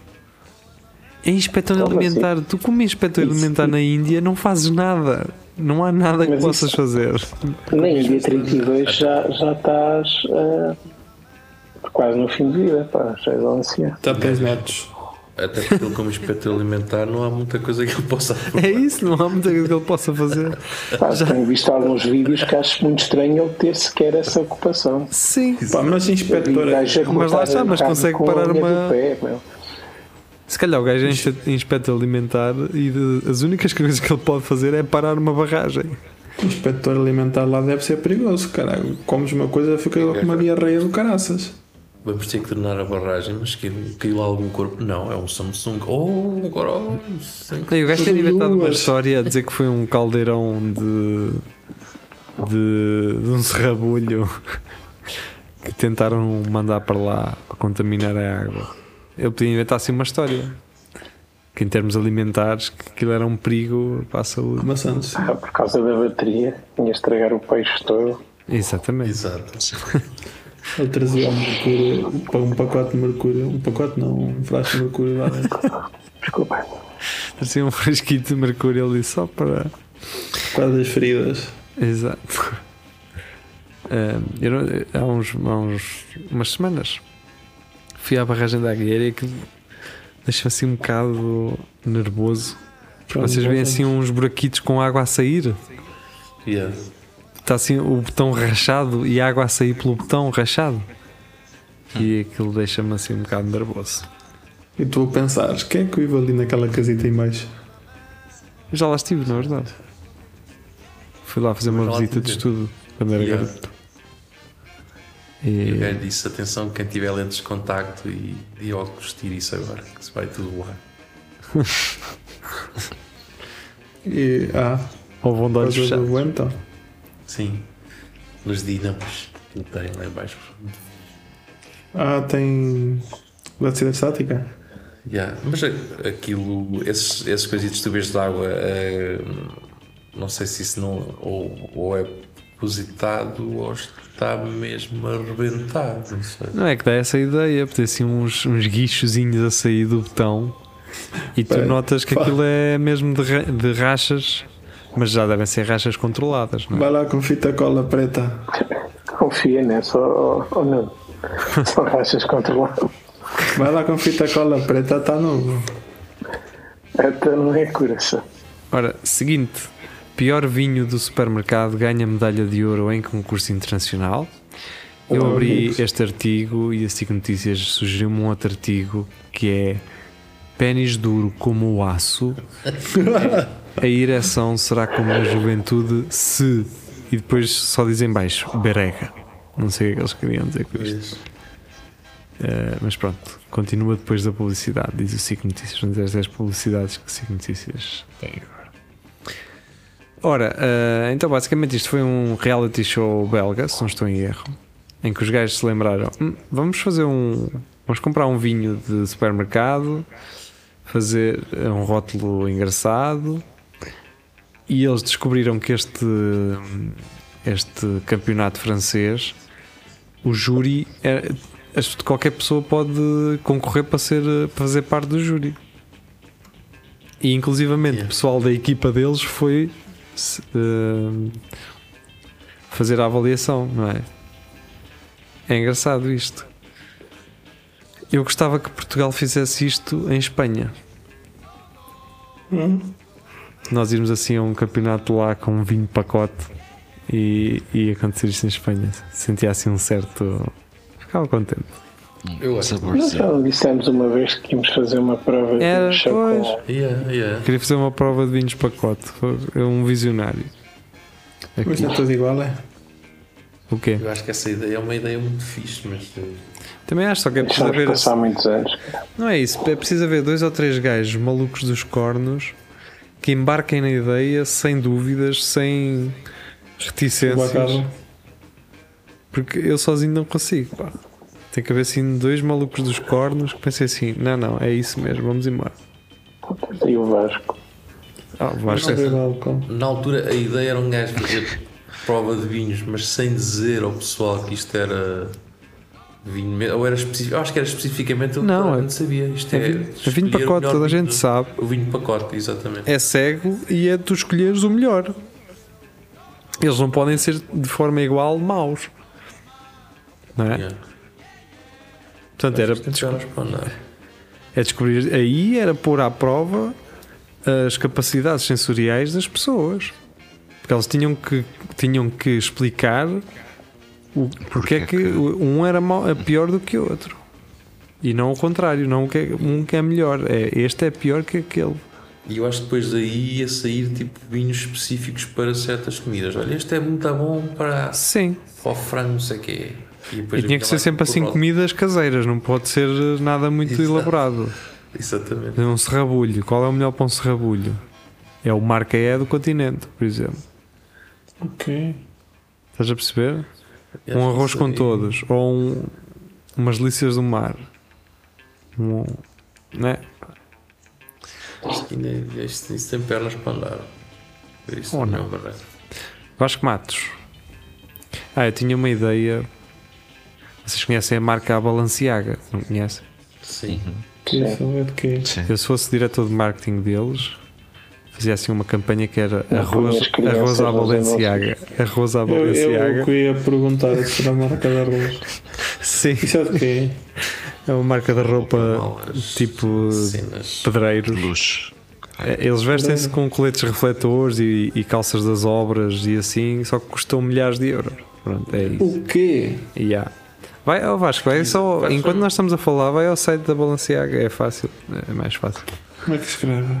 Speaker 2: É inspetor
Speaker 6: Como assim?
Speaker 2: alimentar. Tu, como inspetor
Speaker 6: Isso-
Speaker 2: alimentar na Índia, não fazes nada. Não há nada que
Speaker 6: Mas
Speaker 2: possas
Speaker 6: isso-
Speaker 2: fazer.
Speaker 6: Na Índia 32 já, já estás ah, quase no fim de vida, pá, já és ancião.
Speaker 4: Já tens netos.
Speaker 3: Até porque ele, como inspetor alimentar, não há muita coisa que ele possa
Speaker 2: É isso, não há muita coisa que ele possa fazer.
Speaker 6: Pá, Tenho visto alguns vídeos que acho muito estranho ele ter sequer essa ocupação.
Speaker 2: Sim.
Speaker 4: Pá, mas inspetor.
Speaker 6: A
Speaker 2: Mas lá está, mas consegue parar uma-
Speaker 6: pé, meu.
Speaker 2: Se calhar o gajo é inspe- inspetor alimentar e de- as únicas coisas que ele pode fazer é parar uma barragem.
Speaker 4: Inspetor alimentar lá deve ser perigoso, caralho. Comes uma coisa, fica com uma diarreia do caraças.
Speaker 3: Vamos ter que drenar a barragem, mas que caiu lá algum corpo? Não, é um Samsung. Oh, agora. Oh, sim.
Speaker 2: E o gajo tem inventado uma história a dizer que foi um caldeirão de. de, de um serrabulho que tentaram mandar para lá para contaminar a água. Ele podia inventar assim uma história que, em termos alimentares, que aquilo era um perigo para a saúde.
Speaker 4: Maçãs.
Speaker 6: Ah, por causa da bateria, tinha estragar o peixe todo.
Speaker 2: Exatamente.
Speaker 3: Exato.
Speaker 4: Ele trazia um mercúrio, um pacote de mercúrio. Um pacote não, um frasco de mercúrio lá dentro.
Speaker 6: Desculpa.
Speaker 2: Assim um fresquito de mercúrio ali só para.
Speaker 4: Quase das feridas.
Speaker 2: Exato. Ah, eu há, uns, há uns, umas semanas fui à barragem da Agueira e aquilo deixa-me assim um bocado nervoso. Vocês veem assim uns buraquitos com água a sair?
Speaker 3: Yeah.
Speaker 2: Está assim o botão rachado e a água a sair pelo botão rachado. E aquilo deixa-me assim um bocado nervoso.
Speaker 4: E tu a pensares, quem é que vive ali naquela casita em baixo?
Speaker 2: Eu já lá estive, na verdade. Fui lá fazer uma visita de estudo quando era
Speaker 3: Yeah.
Speaker 2: garoto.
Speaker 3: E o gajo disse: atenção, quem tiver lentes de contacto e, e óculos, tire isso agora, que se vai tudo lá.
Speaker 4: E, ah,
Speaker 2: ou vão dar
Speaker 4: do vento.
Speaker 3: Sim, nos dínamos que tem lá embaixo.
Speaker 4: Ah, tem eletricidade estática?
Speaker 3: Yeah. Mas aquilo, esses, esses coisitos de tubos de água, eh, não sei se isso não ou, ou é depositado ou está mesmo a rebentar. Não sei.
Speaker 2: Não é que dá essa ideia, ter assim uns, uns guichozinhos a sair do botão e tu
Speaker 4: Pera,
Speaker 2: notas que
Speaker 4: fa-
Speaker 2: aquilo é mesmo de, de rachas, mas já devem ser rachas controladas, não é?
Speaker 4: Vai lá com fita cola preta.
Speaker 6: Confia nessa ou, ou não. São rachas controladas.
Speaker 4: Vai lá com fita cola preta, está novo.
Speaker 6: Até não é coração.
Speaker 2: Ora, seguinte: pior vinho do supermercado ganha medalha de ouro em concurso internacional. Eu abri este artigo e a SIC Notícias sugeriu-me um outro artigo que é Pênis duro como o aço. A ereção será como a juventude se. E depois só dizem baixo, berega. Não sei o que eles queriam dizer com isto. Eh, mas pronto, continua depois da publicidade, diz o SIC Notícias. Vamos dizer as publicidades que o SIC Notícias tem agora. Ora, eh, então basicamente isto foi um reality show belga, se não estou em erro, em que os gajos se lembraram: "Hum, vamos fazer um. Vamos comprar um vinho de supermercado, fazer eh, um rótulo engraçado. E eles descobriram que este, este campeonato francês, o júri, é, as- qualquer pessoa pode concorrer para, ser, para fazer parte do júri. E inclusivamente
Speaker 3: Yeah.
Speaker 2: o pessoal da equipa deles foi eh, fazer a avaliação, não é? É engraçado isto. Eu gostava que Portugal fizesse isto em Espanha. Nós irmos assim a um campeonato lá com um vinho pacote e, e acontecer isto em Espanha. Sentia assim um certo. Ficava contente.
Speaker 3: Eu acho.
Speaker 6: Nós já dissemos uma vez que íamos fazer uma prova
Speaker 2: Era,
Speaker 6: de chocolate.
Speaker 3: Yeah, yeah.
Speaker 2: Queria fazer uma prova de vinhos pacote. É um visionário. Aqui.
Speaker 4: Mas é tudo igual, é?
Speaker 2: O quê?
Speaker 3: Eu acho que essa ideia é uma ideia muito fixe, mas eh,
Speaker 2: Também acho, só que é preciso haver.
Speaker 6: passar muitos anos.
Speaker 2: Não é isso, é preciso haver dois ou três gajos malucos dos cornos que embarquem na ideia sem dúvidas, sem reticências. Porque eu sozinho não consigo. Pá. Tem que haver assim dois malucos dos cornos que pensem assim: não, não, é isso mesmo, vamos embora.
Speaker 6: E o Vasco.
Speaker 2: Ah, o Vasco,
Speaker 4: Abrir o balcão.
Speaker 3: na altura a ideia era um gajo fazer prova de vinhos, mas sem dizer ao pessoal que isto era vinho mesmo. Ou era específico, eu acho que era especificamente o que
Speaker 2: Não, é-
Speaker 3: gente sabia. Isto
Speaker 2: é
Speaker 3: é,
Speaker 2: vinho- é vinho pacote, toda a gente
Speaker 3: do-
Speaker 2: sabe.
Speaker 3: O vinho pacote, exatamente.
Speaker 2: é cego e é tu escolheres o melhor. Eles não podem ser de forma igual maus. Não é?
Speaker 3: Yeah.
Speaker 2: Portanto, era,
Speaker 3: responder.
Speaker 2: é descobrir. Aí era pôr à prova as capacidades sensoriais das pessoas. Porque eles tinham que, tinham que explicar o, porque é que um era mau, é pior do que o outro. E não o contrário, não que é- um que é melhor. É, este é pior que aquele.
Speaker 3: E eu acho que depois daí ia sair tipo vinhos específicos para certas comidas. Olha, este é muito bom para,
Speaker 2: Sim.
Speaker 3: para o frango, não sei o quê. E,
Speaker 2: E tinha que ser sempre assim comidas caseiras, não pode ser nada muito
Speaker 3: Exato.
Speaker 2: elaborado.
Speaker 3: Exatamente.
Speaker 2: Um serrabulho, qual é o melhor para um serrabulho? É o marca E do continente, por exemplo.
Speaker 4: Ok.
Speaker 2: Estás a perceber? Um arroz com todos, ou um, umas delícias do mar. Um, né?
Speaker 3: Isto, ainda- isto, tem pernas para andar. Por isso
Speaker 2: Ou
Speaker 3: não é
Speaker 2: não.
Speaker 3: verdade.
Speaker 2: Vasco Matos. Ah, eu tinha uma ideia. Vocês conhecem a marca Balenciaga? Não conhecem?
Speaker 3: Sim.
Speaker 4: Que isso é de quê?
Speaker 5: Sim.
Speaker 2: Eu, se fosse diretor de marketing deles, fazia assim uma campanha que era
Speaker 6: Não
Speaker 2: arroz, arroz à Balenciaga. Arroz à
Speaker 4: Eu,
Speaker 2: Balenciaga.
Speaker 4: eu, eu queria perguntar se era a marca da arroz.
Speaker 2: Sim,
Speaker 4: Isso é de quê?
Speaker 2: é uma marca de roupa tipo
Speaker 3: cenas.
Speaker 2: pedreiros.
Speaker 5: Luxo.
Speaker 2: É, Eles vestem-se com coletes refletores e, e calças das obras e assim, só que custam milhares de euros. Pronto, é isso.
Speaker 4: O quê?
Speaker 2: Yeah. Vai ao Vasco, vai só. Enquanto nós estamos a falar, vai ao site da Balenciaga, é fácil, é mais fácil.
Speaker 4: Como é que se escreve?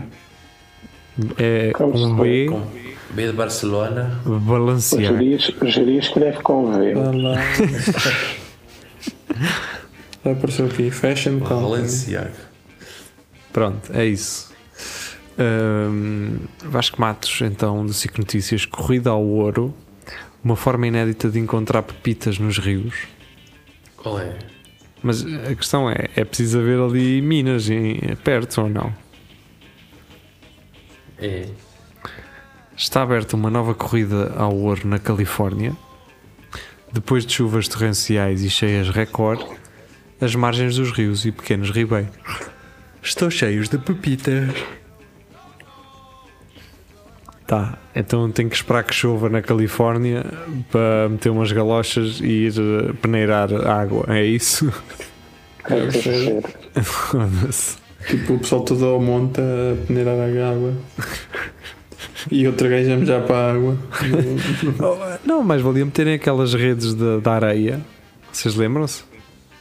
Speaker 2: É
Speaker 6: Como
Speaker 2: com B,
Speaker 3: Com B de Barcelona.
Speaker 2: Balenciaga.
Speaker 6: O Jerias escreve com V.
Speaker 4: Vai aparecer aqui. Fashion Company.
Speaker 3: Balenciaga.
Speaker 2: Pronto, é isso. Hum, Vasco Matos, então, do SIC Notícias, corrida ao ouro, uma forma inédita de encontrar pepitas nos rios.
Speaker 3: Qual é?
Speaker 2: Mas a questão é, é preciso haver ali minas em, perto ou não?
Speaker 3: É.
Speaker 2: Está aberta uma nova corrida ao ouro na Califórnia. Depois de chuvas torrenciais e cheias recorde, as margens dos rios e pequenos ribeiros estão cheios de pepitas. Tá, então tenho que esperar que chova na Califórnia para meter umas galochas e ir eh, peneirar água, é isso?
Speaker 6: Ser.
Speaker 2: Foda-se.
Speaker 4: Tipo, o pessoal todo ao monte a peneirar a água. E outro gajo já para a água.
Speaker 2: Não, mas valia meterem aquelas redes de- da areia. Vocês lembram-se?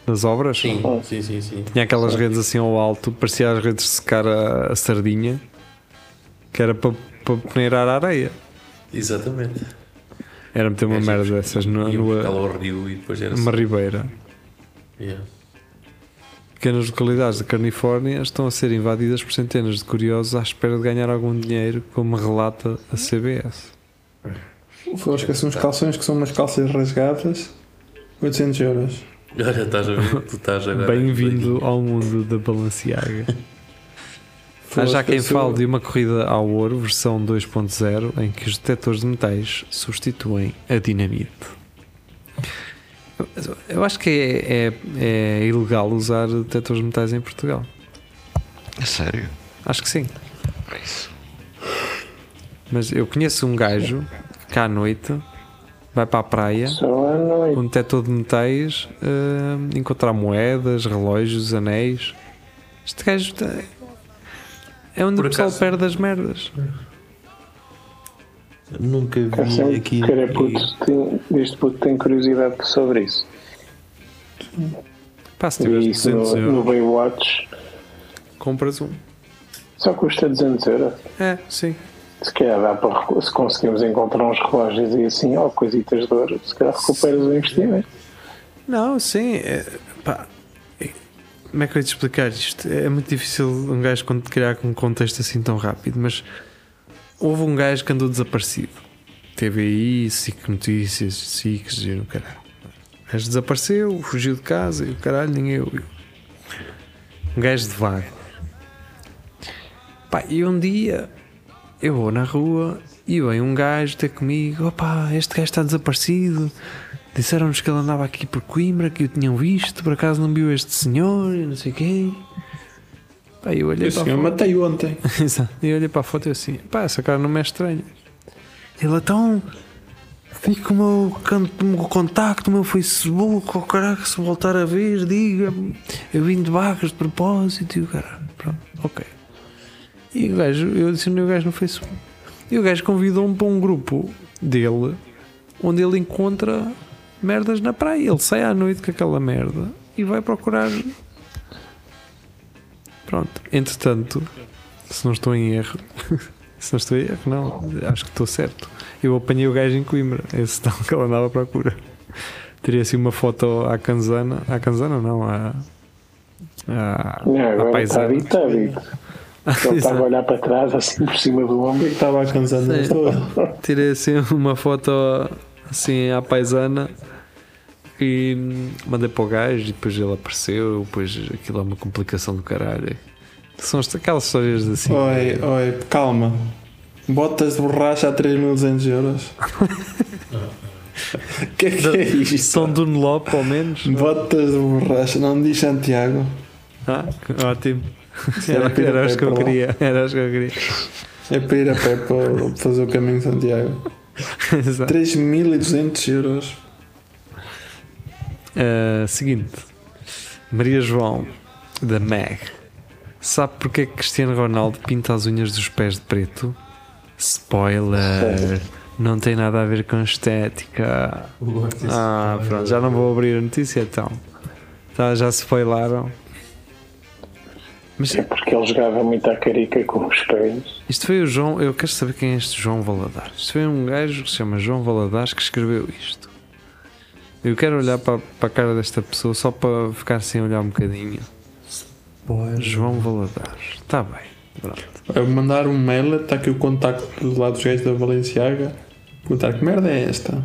Speaker 2: Das obras?
Speaker 3: Sim, sim, sim, sim.
Speaker 2: Tinha aquelas redes assim ao alto, parecia as redes de secar a, a sardinha, que era para, para peneirar a areia.
Speaker 3: Exatamente.
Speaker 2: Era meter uma
Speaker 3: É,
Speaker 2: merda
Speaker 3: sim.
Speaker 2: dessas no,
Speaker 3: lá ao rio e depois era
Speaker 2: numa
Speaker 3: assim.
Speaker 2: ribeira.
Speaker 3: Yeah.
Speaker 2: Pequenas localidades da Califórnia estão a ser invadidas por centenas de curiosos à espera de ganhar algum dinheiro, como relata a CBS.
Speaker 4: Foi esqueci uns calções que são umas calças rasgadas. 800 euros.
Speaker 3: Olha, estás a ver? Tu estás agora.
Speaker 2: Bem-vindo ao mundo da Balenciaga. Há já quem fale de uma corrida ao ouro, versão 2.0, em que os detectores de metais substituem a dinamite. Eu- acho que é, é- é ilegal usar detectores de metais em Portugal.
Speaker 5: É sério?
Speaker 2: Acho que sim.
Speaker 5: É isso.
Speaker 2: Mas eu conheço um gajo que à noite vai para a praia com um detector de metais eh, encontrar moedas, relógios, anéis. Este gajo é onde
Speaker 3: Por
Speaker 2: o pessoal
Speaker 3: acaso-
Speaker 2: perde as merdas.
Speaker 7: Nunca vi aqui.
Speaker 6: puto, tem- este puto tem curiosidade sobre isso.
Speaker 2: Pá, se
Speaker 6: Vi
Speaker 2: tiveres
Speaker 6: isso
Speaker 2: 200
Speaker 6: no, no
Speaker 2: euros,
Speaker 6: Baywatch.
Speaker 2: compras um.
Speaker 6: Só custa 200 euros.
Speaker 2: É, sim.
Speaker 6: Se calhar dá para se conseguimos encontrar uns relógios e assim, ó, coisitas de ouro, se calhar recuperas o investimento.
Speaker 2: Não, sim. é- como é que eu ia te explicar isto? É muito difícil um gajo criar um contexto assim tão rápido, mas houve um gajo que andou desaparecido. TVI, SIC Notícias, SIC, giro, caralho. O gajo desapareceu, fugiu de casa e o caralho, ninguém ouviu. Um gajo de vago. Pá, e um dia eu vou na rua e vem um gajo ter comigo: opá, este gajo está desaparecido. Disseram-nos que ele andava aqui por Coimbra, que o tinham visto, por acaso não viu este senhor e não sei quem. Pá, eu olhei
Speaker 4: Esse
Speaker 2: para
Speaker 4: senhor matei ontem.
Speaker 2: Exato. E eu olhei para a foto e assim, pá, essa cara não me é estranha. Ele então, fica o meu, o meu contacto, o meu Facebook, oh caraca, se voltar a ver, diga-me. Eu vim de vacas de propósito e o caralho, pronto, ok. E o gajo, eu adicionei o gajo no Facebook. E o gajo convidou-me para um grupo dele, onde ele encontra merdas na praia. Ele sai à noite com aquela merda e vai procurar. Pronto, entretanto, se não estou em erro, se não estou em erro, não, acho que estou certo. Eu apanhei o gajo em Coimbra, esse tal que ele andava à procura. Teria assim uma foto à canzana, à canzana não, à, à,
Speaker 6: Não,
Speaker 2: à
Speaker 6: agora
Speaker 2: paisana.
Speaker 6: está. Ele estava a olhar para trás, assim por cima do ombro.
Speaker 4: Estava a cansar
Speaker 2: Sim.
Speaker 4: de toda.
Speaker 2: Tirei assim uma foto assim à paisana e mandei para o gajo e depois ele apareceu, depois aquilo é uma complicação do caralho. São aquelas histórias assim.
Speaker 4: Oi, oi, calma. Botas de borracha a 3.200 euros. O que é que é isto?
Speaker 2: São Dunlop, ao menos.
Speaker 4: Botas de borracha, não diz Santiago.
Speaker 2: Ah, ótimo.
Speaker 4: Era
Speaker 2: Era, era as que eu queria. Era as que eu queria.
Speaker 4: É para ir a pé para fazer o caminho de Santiago.
Speaker 2: Exato.
Speaker 4: 3.200 euros.
Speaker 2: Uh, seguinte, Maria João, da Meg, sabe porque é que Cristiano Ronaldo pinta as unhas dos pés de preto? Spoiler! Não tem nada a ver com estética. Ah, pronto, já não vou abrir a notícia então. Tá, já se spoilaram. Mas
Speaker 6: É porque ele jogava muito à carica com os pés.
Speaker 2: isto foi o João. Eu quero saber quem é este João Valadares. Isto foi um gajo que se chama João Valadares que escreveu isto. Eu quero olhar para, para a cara desta pessoa só para ficar sem olhar um bocadinho. João Valadares. Está bem. Pronto.
Speaker 4: A mandar um mail, está aqui o contacto do lado dos gajos da Valenciaga. Perguntar que merda é esta?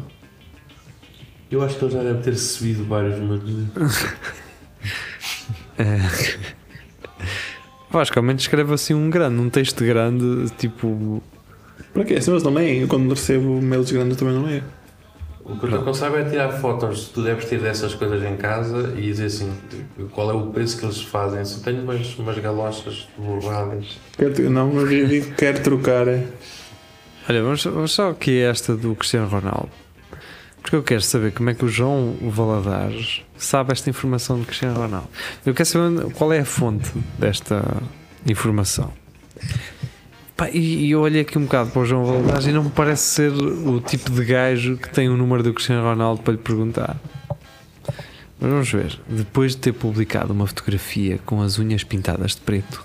Speaker 3: Eu acho que ele já deve ter recebido vários, mas.
Speaker 2: Vasco, ao menos escreve assim um grande, um texto grande, tipo.
Speaker 4: Para quê? Se eu não leio, eu quando recebo mails grandes também não leio.
Speaker 3: O que eu te aconselho é tirar fotos tu deves ter dessas coisas em casa e dizer assim tipo, qual é o preço que eles fazem. Se tenho umas, umas galochas borradas.
Speaker 4: Não, eu digo que quero trocar. é.
Speaker 2: Olha, vamos, vamos só aqui esta do Cristiano Ronaldo. Porque eu quero saber como é que o João Valadares sabe esta informação do Cristiano Ronaldo. Eu quero saber qual é a fonte desta informação. Pá, e, e eu olhei aqui um bocado para o João Valadares e não me parece ser o tipo de gajo que tem o número do Cristiano Ronaldo para lhe perguntar. Mas vamos ver. Depois de ter publicado uma fotografia com as unhas pintadas de preto,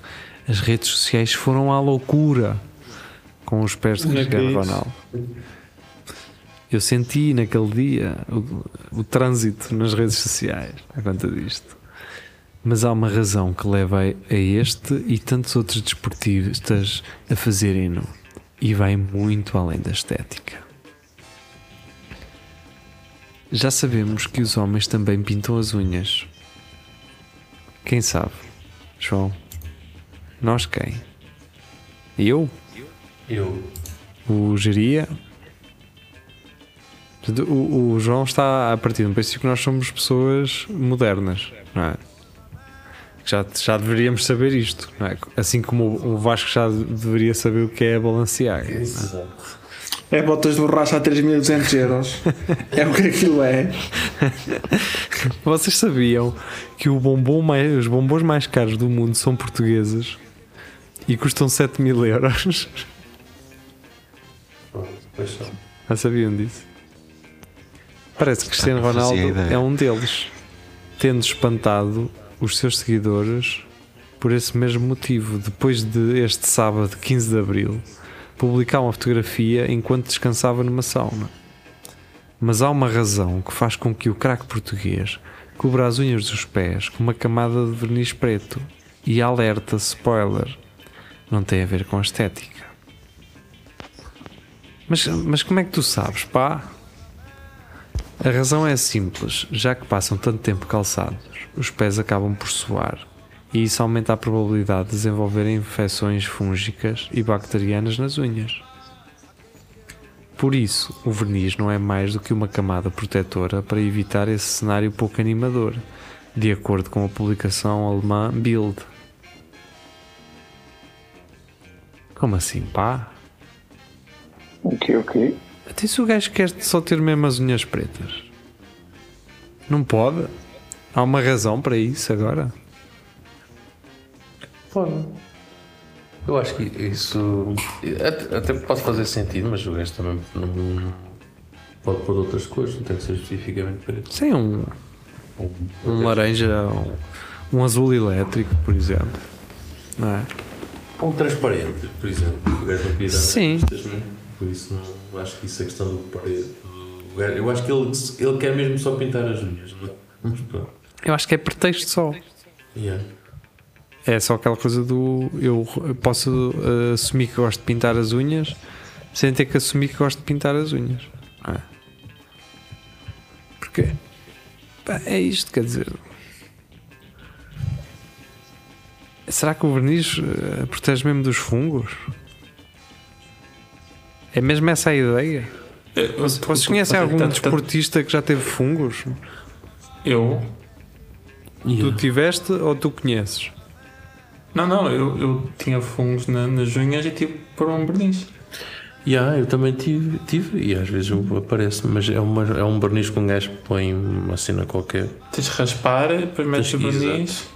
Speaker 2: as redes sociais foram à loucura com os pés de
Speaker 4: é
Speaker 2: Cristiano? Ronaldo. Eu senti naquele dia o, o trânsito nas redes sociais à conta disto. Mas há uma razão que leva a este e tantos outros desportistas a fazerem-no. E vai muito além da estética. Já sabemos que os homens também pintam as unhas. Quem sabe? João? Nós quem? Eu?
Speaker 3: Eu.
Speaker 2: O Geria? O, o João está a partir do princípio que nós somos pessoas modernas, não é? Já, já deveríamos saber isto, não é? Assim como o Vasco já deveria saber o que é a Balenciaga. não é?
Speaker 3: Exato.
Speaker 4: É botas de borracha a 3.200 euros. é o que aquilo é.
Speaker 2: Vocês sabiam que o bombom mais, os bombons mais caros do mundo são portugueses e custam 7 mil euros?
Speaker 3: Pronto, pois são.
Speaker 2: Já sabiam disso? Parece que Cristiano
Speaker 5: fazia
Speaker 2: Ronaldo é um deles, tendo espantado os seus seguidores por esse mesmo motivo. Depois de este sábado, 15 de abril, publicar uma fotografia enquanto descansava numa sauna. Mas há uma razão que faz com que o craque português cubra as unhas dos pés com uma camada de verniz preto. E alerta, spoiler, não tem a ver com a estética. Mas, mas como é que tu sabes, pá? A razão é simples, já que passam tanto tempo calçados, os pés acabam por suar e isso aumenta a probabilidade de desenvolverem infecções fúngicas e bacterianas nas unhas. Por isso, o verniz não é mais do que uma camada protetora para evitar esse cenário pouco animador, de acordo com a publicação alemã Bild. Como assim, pá?
Speaker 6: O que, o que?
Speaker 2: Até se o gajo quer só ter mesmo as unhas pretas. Não pode? Há uma razão para isso agora?
Speaker 3: Pode. Eu acho que isso até, até pode fazer sentido, mas o gajo também não pode pôr outras cores, não tem que ser especificamente preto.
Speaker 2: Sim, um, um laranja, um, um azul elétrico, por exemplo. Não é?
Speaker 3: Um transparente, por exemplo. O gajo não dar
Speaker 2: Sim.
Speaker 3: pistas, não é? Por isso não acho que isso é questão do gajo- Eu acho que ele, ele quer mesmo só pintar as unhas, não é? Mas pronto.
Speaker 2: Eu acho que é pretexto só.
Speaker 3: Yeah.
Speaker 2: É só aquela coisa do. Eu posso eh, assumir que gosto de pintar as unhas sem ter que assumir que gosto de pintar as unhas. não é? Porque pá, é isto, quer dizer. Será que o verniz eh, protege mesmo dos fungos? É mesmo essa a ideia? Vocês conhecem algum
Speaker 4: Tanto- tanto-
Speaker 2: desportista que já teve fungos?
Speaker 4: Eu?
Speaker 2: Tu tiveste ou tu conheces?
Speaker 4: Não, não, eu, eu tinha fungos na- nas unhas e tive por um verniz.
Speaker 3: Yeah, eu também tive, tive e às vezes aparece, mas é, uma, é um barniz que um gajo põe uma cena qualquer.
Speaker 4: Tens de raspar, depois metes o verniz.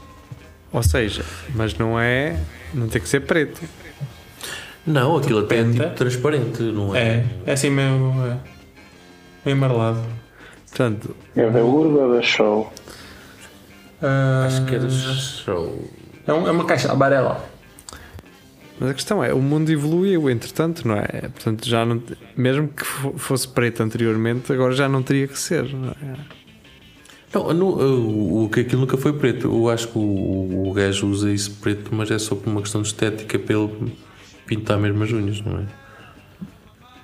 Speaker 2: Ou seja, mas não é. Não tem que ser preto.
Speaker 3: Não, aquilo até é
Speaker 4: Depende.
Speaker 3: tipo transparente, não é?
Speaker 4: É, é assim meio. É, meio amarelado.
Speaker 2: Portanto,
Speaker 6: É da Urba da Show?
Speaker 4: Ah,
Speaker 3: Acho que era show.
Speaker 7: É, um- é uma caixa amarela.
Speaker 2: Mas a questão é, o mundo evoluiu, entretanto, não é? Portanto, já não, mesmo que fo- fosse preto anteriormente, agora já não teria que ser, não é?
Speaker 3: Não, não, o, o que aquilo nunca foi preto. Eu acho que o, o gajo usa isso preto, mas é só por uma questão de estética para ele pintar mesmo as unhas, não é?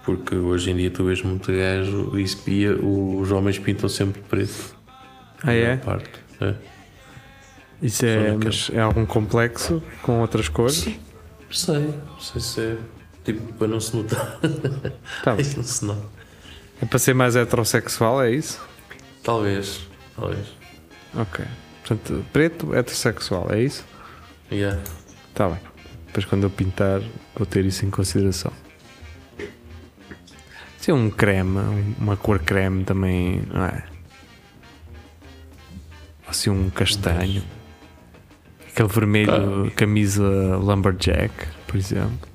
Speaker 3: Porque hoje em dia tu vês muito gajo e espia, os homens pintam sempre preto.
Speaker 2: Ah, é?
Speaker 3: Parte. É.
Speaker 2: Isso é, mas é algum complexo com outras cores?
Speaker 3: Não sei, sei se é tipo para não se notar.
Speaker 2: Tá
Speaker 3: não se nota.
Speaker 2: É para ser mais heterossexual, é isso?
Speaker 3: Talvez, talvez.
Speaker 2: Ok. Portanto, preto, heterossexual, é isso?
Speaker 3: Yeah.
Speaker 2: Está bem. Depois quando eu pintar, vou ter isso em consideração. Se é um creme, um- uma cor creme também, não é? Assim um castanho. Aquele vermelho, camisa lumberjack, por exemplo.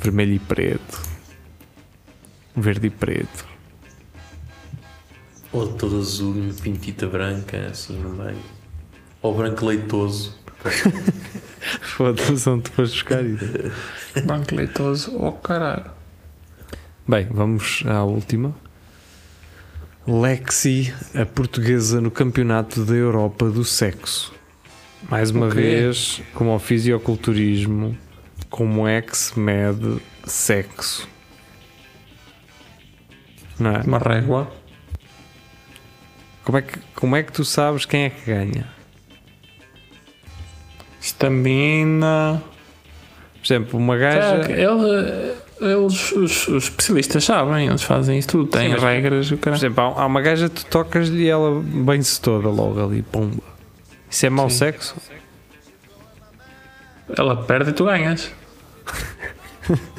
Speaker 2: Vermelho e preto. Verde e preto.
Speaker 3: Ou todo azul e pintita branca assim no meio. Ou branco leitoso.
Speaker 2: Foda-se, onde foste buscar isso?
Speaker 7: Banco leitoso, oh caralho.
Speaker 2: Bem, vamos à última. Lexi, a portuguesa no Campeonato da Europa do Sexo. Mais uma
Speaker 7: Ok.
Speaker 2: vez, como ao fisiculturismo, como é que se mede sexo? Não é?
Speaker 7: Uma régua.
Speaker 2: Como é, que, como é que tu sabes quem é que ganha?
Speaker 7: Estamina.
Speaker 2: Por exemplo, uma
Speaker 7: Tá,
Speaker 2: gaja.
Speaker 7: ele- eles, os, os especialistas sabem, eles fazem isso tudo, têm
Speaker 2: Sim,
Speaker 7: regras. O
Speaker 2: Por exemplo, há há uma gaja que tu tocas e ela bem-se toda logo ali, pumba. Isso é mau
Speaker 7: Sim.
Speaker 2: sexo?
Speaker 7: Ela perde e tu ganhas.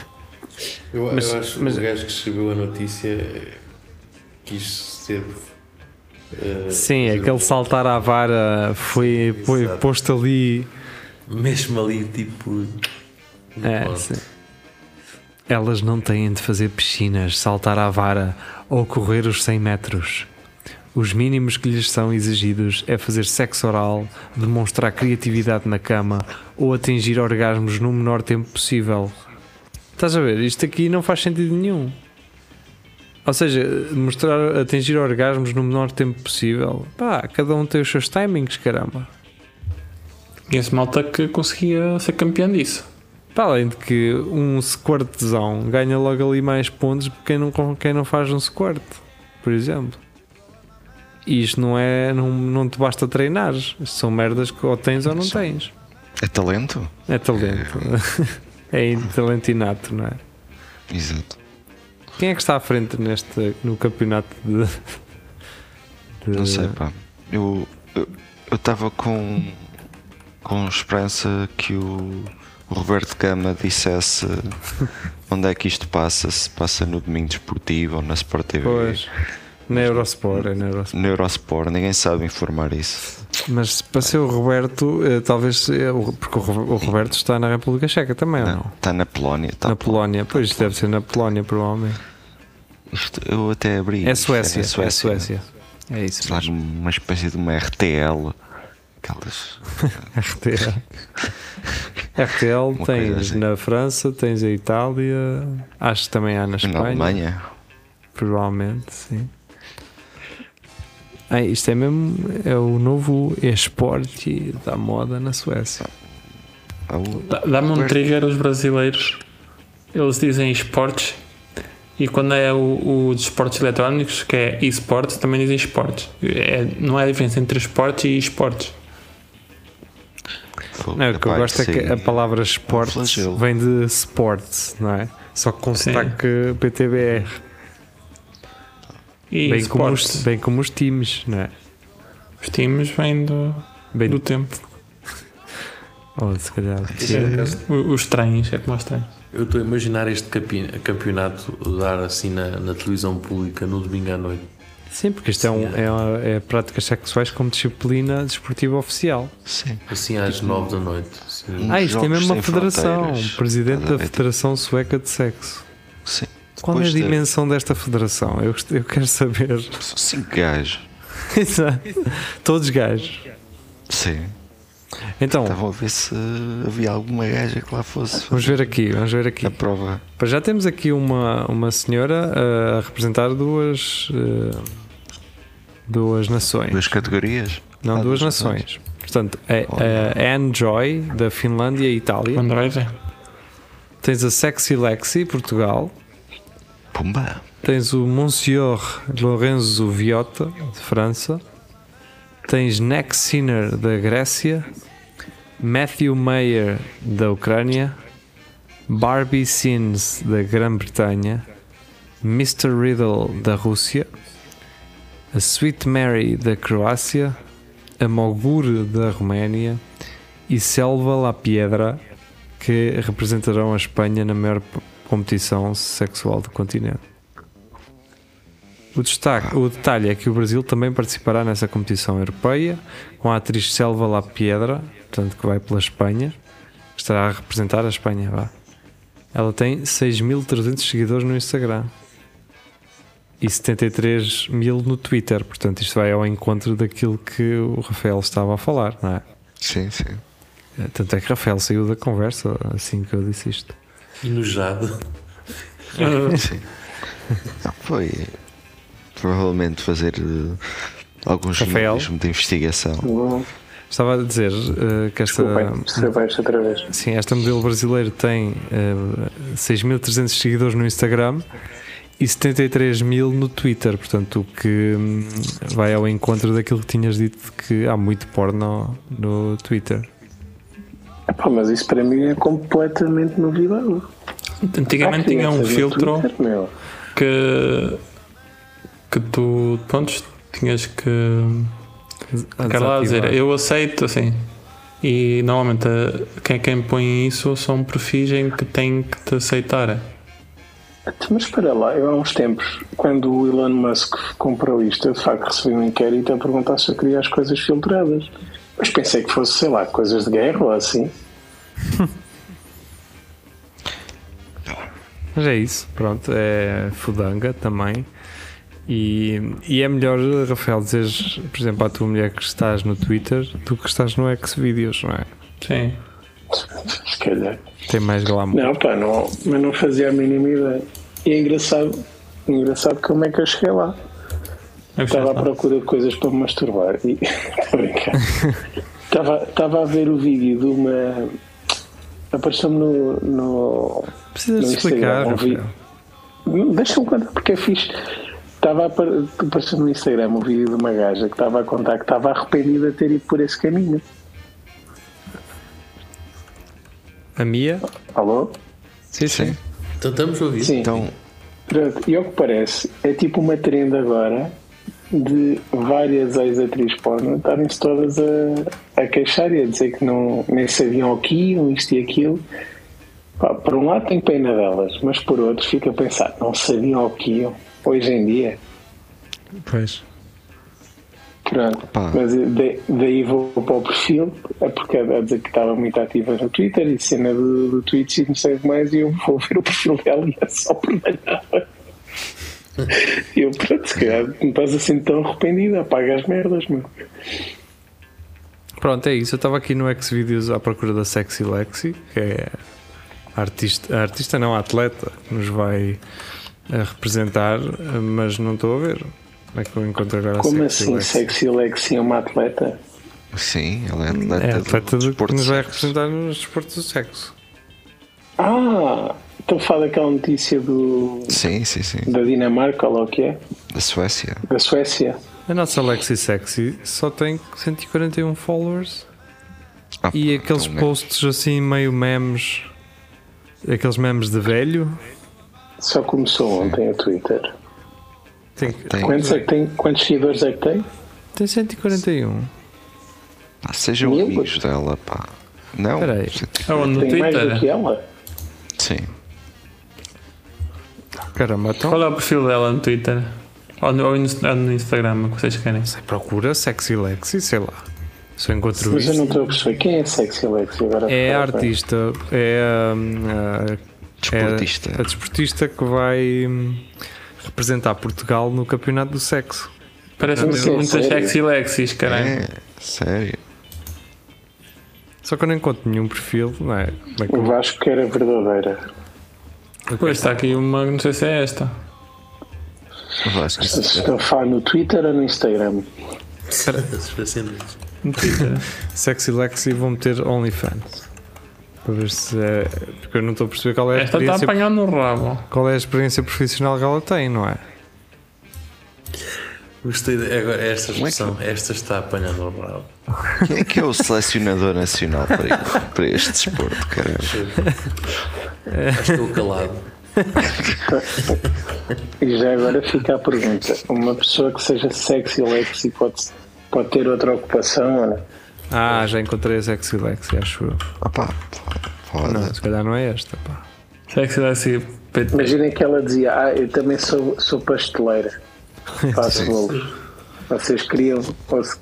Speaker 3: Eu,
Speaker 2: Mas-
Speaker 3: eu acho
Speaker 2: mas-
Speaker 3: que o gajo que escreveu a notícia quis ser. eh,
Speaker 2: Sim, aquele saltar à vara foi, foi posto ali.
Speaker 3: Mesmo ali, tipo.
Speaker 2: É. Elas não têm de fazer piscinas, saltar à vara ou correr os 100 metros. Os mínimos que lhes são exigidos é fazer sexo oral, demonstrar criatividade na cama ou atingir orgasmos no menor tempo possível. Estás a ver? Isto aqui não faz sentido nenhum. Ou seja, mostrar atingir orgasmos no menor tempo possível. Pá, cada um tem os seus timings, caramba.
Speaker 7: Conheço malta que conseguia ser campeão disso.
Speaker 2: Para além de que um squirtzão ganha logo ali mais pontos porque quem não, quem não faz um squirt, por exemplo. E isto não é. Não, não te basta treinar. Isto são merdas que ou tens ou não tens.
Speaker 5: É talento?
Speaker 2: É talento. É talento inato, não é?
Speaker 5: Exato.
Speaker 2: Quem é que está à frente neste, no campeonato de. de-
Speaker 5: Não sei, pá. Eu estava com, com esperança que o, Roberto Gama dissesse onde é que isto passa, se passa no domingo desportivo ou na Sport TV.
Speaker 2: Pois. Na Eurosport, é na Eurosport.
Speaker 5: No Eurosport, ninguém sabe informar isso.
Speaker 2: Mas para ser o Roberto, eh, talvez. eh, Porque o Ro- o Roberto está na República Checa também,
Speaker 5: Não,
Speaker 2: não?
Speaker 5: Está na Polónia. Está
Speaker 2: Na Polónia. Pois isto deve ser na Polónia, provavelmente.
Speaker 5: Isto eu até abri.
Speaker 2: É Suécia. É
Speaker 5: Suécia.
Speaker 2: Suécia. É isso.
Speaker 5: Lá numa espécie de uma RTL. Aquelas.
Speaker 2: RTL. RTL tens
Speaker 5: assim.
Speaker 2: na França, tens a Itália, acho que também há na
Speaker 5: Na
Speaker 2: Espanha.
Speaker 5: Alemanha.
Speaker 2: Provavelmente, sim. Ah, isto é mesmo é o novo esporte da moda na Suécia.
Speaker 7: Dá-me um trigger os brasileiros. Eles dizem esportes e quando é o, o de esportes eletrónicos, que é esportes, também dizem esportes. É, não a diferença entre esportes e esportes.
Speaker 5: Fogo,
Speaker 2: Não, o que eu gosto é que a palavra esportes
Speaker 5: flagelo.
Speaker 2: vem de sports, não é? Só com
Speaker 7: Sim.
Speaker 2: sotaque PTBR.
Speaker 7: E
Speaker 2: Bem como,
Speaker 7: esportes,
Speaker 2: os, bem como os times, não é?
Speaker 7: os times vêm do,
Speaker 2: Bem,
Speaker 7: do tempo.
Speaker 2: ou se calhar.
Speaker 7: O- Os trens, é como os trens.
Speaker 3: Eu estou a imaginar este campe- campeonato dar assim na, na televisão pública no domingo à noite.
Speaker 2: Sim, porque isto é, um, é, é práticas sexuais como disciplina desportiva oficial.
Speaker 5: Sim.
Speaker 3: Assim às nove da noite. Assim.
Speaker 2: Ah, isto é mesmo uma federação. Presidente da? Federação Sueca de Sexo.
Speaker 5: Sim.
Speaker 2: Qual é a
Speaker 5: Depois de-
Speaker 2: dimensão desta federação? Eu, eu quero saber.
Speaker 5: São cinco gajos.
Speaker 2: Exato. Todos gajos.
Speaker 5: Sim.
Speaker 2: Então,
Speaker 5: Estavam a ver se havia alguma gaja que lá fosse
Speaker 2: vamos ver aqui, vamos ver aqui.
Speaker 5: a prova.
Speaker 2: Já temos aqui uma, uma senhora uh, a representar duas uh, duas nações.
Speaker 5: Duas categorias?
Speaker 2: Não,
Speaker 5: Ah,
Speaker 2: duas
Speaker 5: duas
Speaker 2: nações. Portanto, é a Anne Joy da Finlândia e Itália.
Speaker 7: Android.
Speaker 2: Tens a Sexy Lexi, Portugal.
Speaker 5: Pumba!
Speaker 2: Tens o Monsieur Lorenzo Viotta, de França. Tens Neck Sinner, da Grécia. Matthew Mayer, da Ucrânia. Barbie Sins, da Grã-Bretanha. Mr. Riddle, da Rússia. A Sweet Mary, da Croácia. A Mogur, da Roménia. E Selva La Piedra, que representarão a Espanha na maior competição sexual do continente. O, destaque, o detalhe é que o Brasil também participará nessa competição europeia com a atriz Selva La Piedra, portanto que vai pela Espanha, que estará a representar a Espanha. Vá. Ela tem 6.300 seguidores no Instagram e 73 mil no Twitter, portanto isto vai ao encontro daquilo que o Rafael estava a falar, não é?
Speaker 5: Sim, sim.
Speaker 2: Eh, Tanto é que Rafael saiu da conversa assim que eu disse isto.
Speaker 3: Enojado.
Speaker 5: sim. Não, foi provavelmente fazer algum
Speaker 2: Rafael?
Speaker 5: jornalismo de investigação.
Speaker 6: Bom,
Speaker 2: Estava a dizer eh, que esta.
Speaker 6: Desculpem, outra vez.
Speaker 2: Sim, esta modelo brasileiro tem eh, 6.300 seguidores no Instagram e 73 mil no Twitter, portanto, o que hum, vai ao encontro daquilo que tinhas dito que há muito porno no Twitter.
Speaker 6: Epá, mas isso para mim é completamente novidade.
Speaker 7: Antigamente
Speaker 6: Ah,
Speaker 7: tinha um filtro
Speaker 6: Twitter,
Speaker 7: que que tu pronto, tinhas que quer lá dizer eu aceito assim e normalmente quem, quem põe isso são perfis em que têm que te aceitar
Speaker 6: Mas espera lá, eu há uns tempos, quando o Elon Musk comprou isto, eu de facto recebi um inquérito a perguntar se eu queria as coisas filtradas. Mas pensei que fosse, sei lá, coisas de guerra ou assim.
Speaker 2: Mas é isso, pronto, é fudanga também. E, e é melhor, Rafael, dizeres, por exemplo, à tua mulher que estás no Twitter do que estás no Xvideos, não é?
Speaker 7: sim
Speaker 6: Se calhar.
Speaker 2: Tem mais glamour.
Speaker 6: Não, pá, não, mas não fazia a mínima ideia. E é engraçado, engraçado como é que eu cheguei lá.
Speaker 7: É
Speaker 6: Estava à procura de coisas para me masturbar e estou a brincar. Estava, estava a ver o vídeo de uma. Apareceu-me no, no,
Speaker 2: Precisas
Speaker 6: no
Speaker 2: explicar,
Speaker 6: um. Deixa-me contar porque é fixe. Estava a apar- apareceu no Instagram um vídeo de uma gaja que estava a contar que estava arrependida de ter ido por esse caminho.
Speaker 2: A Mia?
Speaker 6: Alô?
Speaker 2: Sim, sim.
Speaker 5: Sim.
Speaker 3: Então estamos a ouvir.
Speaker 6: Sim.
Speaker 5: Então,
Speaker 6: Pronto, e ao que parece, é tipo uma trend agora de várias ex-atrizes porno estarem-se todas a, a queixar e a dizer que não, nem sabiam o que iam, isto e aquilo. Pá, por um lado tenho pena delas, mas por outro fico a pensar, não sabiam o que iam, hoje em dia.
Speaker 2: Pois.
Speaker 6: Pronto,
Speaker 5: Pá.
Speaker 6: mas de- daí vou para o perfil, é porque a dizer que estava muito ativa no Twitter e cena do, do Twitch e não sei mais, e eu vou ver o perfil dela e é só por nada. E eu, pronto, se calhar não estás assim tão arrependida, apaga as merdas, meu.
Speaker 2: Pronto, é isso. Eu estava aqui no Xvideos à procura da Sexy Lexi, que é a artista, a artista não, a atleta que nos vai a representar, mas não estou a ver. Como é que eu encontro agora a
Speaker 6: Como
Speaker 2: Sexy
Speaker 6: assim,
Speaker 2: Lexi?
Speaker 6: sexy Lexi é uma atleta?
Speaker 5: sim, ela é atleta,
Speaker 2: É a atleta
Speaker 5: do
Speaker 2: de, que nos vai representar nos desportos do sexo.
Speaker 6: Ah, então fala daquela notícia do,
Speaker 5: Sim, sim, sim.
Speaker 6: da Dinamarca, ou lá o que é?
Speaker 5: Da Suécia.
Speaker 6: Da Suécia.
Speaker 2: A nossa Lexi Sexy só tem 141 followers
Speaker 5: Ah,
Speaker 2: e aqueles
Speaker 5: então é-
Speaker 2: posts assim meio memes, aqueles memes de velho.
Speaker 6: Só começou ontem o Twitter.
Speaker 2: Tem,
Speaker 5: Tem.
Speaker 6: Quantos, é que tem, quantos seguidores é que tem?
Speaker 2: tem 141.
Speaker 5: Pá, sejam
Speaker 6: Mil?
Speaker 5: amigos dela, pá. Não?
Speaker 2: Espera aí.
Speaker 7: Aonde no
Speaker 6: Tem mais do que
Speaker 7: Twitter
Speaker 6: ela?
Speaker 5: Sim.
Speaker 2: Caramba, então.
Speaker 7: qual é o perfil dela no Twitter ou no, ou no Instagram que vocês querem
Speaker 2: Você procura Sexy Lexi, sei lá. Se eu encontro
Speaker 6: Mas eu
Speaker 2: isso.
Speaker 6: não estou a perceber. Quem é Sexy Lexi agora?
Speaker 2: É a artista, é hum, a,
Speaker 5: Desportista.
Speaker 2: é a desportista que vai hum, representar Portugal no Campeonato do Sexo.
Speaker 7: parece
Speaker 6: Mas
Speaker 7: muito
Speaker 6: sim,
Speaker 7: muitas sexy lexis caralho
Speaker 5: É, sério.
Speaker 2: Só que eu não encontro nenhum perfil, não é? Como é que
Speaker 6: O
Speaker 2: eu-
Speaker 6: Vasco que era verdadeira.
Speaker 7: Pois está aqui uma, não sei se é esta.
Speaker 6: A falar no Twitter ou no Instagram?
Speaker 7: No Twitter.
Speaker 2: Sexy Lexi vão meter OnlyFans. Para ver se é. Porque eu não estou a perceber qual é a
Speaker 7: Esta está
Speaker 2: experiência,
Speaker 7: apanhando no rabo.
Speaker 2: qual é a experiência profissional que ela tem, não é?
Speaker 3: Gostei de, agora, esta expressão. Esta está apanhando o rabo.
Speaker 5: quem é que é o selecionador nacional para, para este desporto, caralho?
Speaker 3: Estou calado.
Speaker 6: E já agora fica a pergunta: uma pessoa que seja sexy Lexi pode, pode ter outra ocupação? ou não?
Speaker 2: Ah, já encontrei a Sexy Lexi, acho eu.
Speaker 5: Opá, pode.
Speaker 2: Não, se calhar não é esta, pá.
Speaker 7: Sexy Lexi.
Speaker 6: Imaginem que ela dizia: Ah, eu também sou, sou pasteleira, faço bolos. Vocês queriam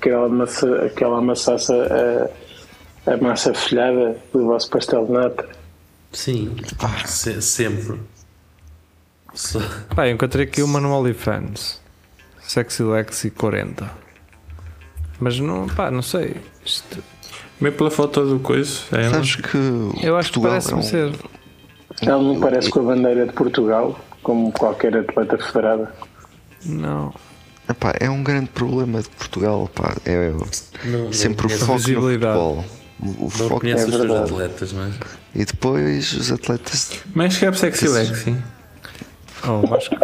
Speaker 6: que ela, amassa, que ela amassasse a, a massa folhada do vosso pastel de nata?
Speaker 3: Sim. Se- sempre.
Speaker 2: Pá, encontrei aqui uma no OnlyFans. Sexy Lexi 40. Mas não, pá, não sei. Isto-
Speaker 7: Meio pela foto do coisa. É,
Speaker 5: Sabes que
Speaker 2: eu acho que
Speaker 5: Portugal
Speaker 2: parece-me
Speaker 5: é um-
Speaker 2: ser.
Speaker 6: Ela não parece com a bandeira de Portugal, como qualquer atleta federada.
Speaker 2: Não.
Speaker 5: Epá, é um grande problema de Portugal. Pá. É
Speaker 3: Não,
Speaker 5: sempre o
Speaker 3: não,
Speaker 5: foco no futebol. O, o
Speaker 3: Não
Speaker 5: foco
Speaker 6: É
Speaker 3: os atletas, não é?
Speaker 5: e depois os atletas.
Speaker 7: Mas escreve Sexy Lexi.
Speaker 2: Oh, Vasco.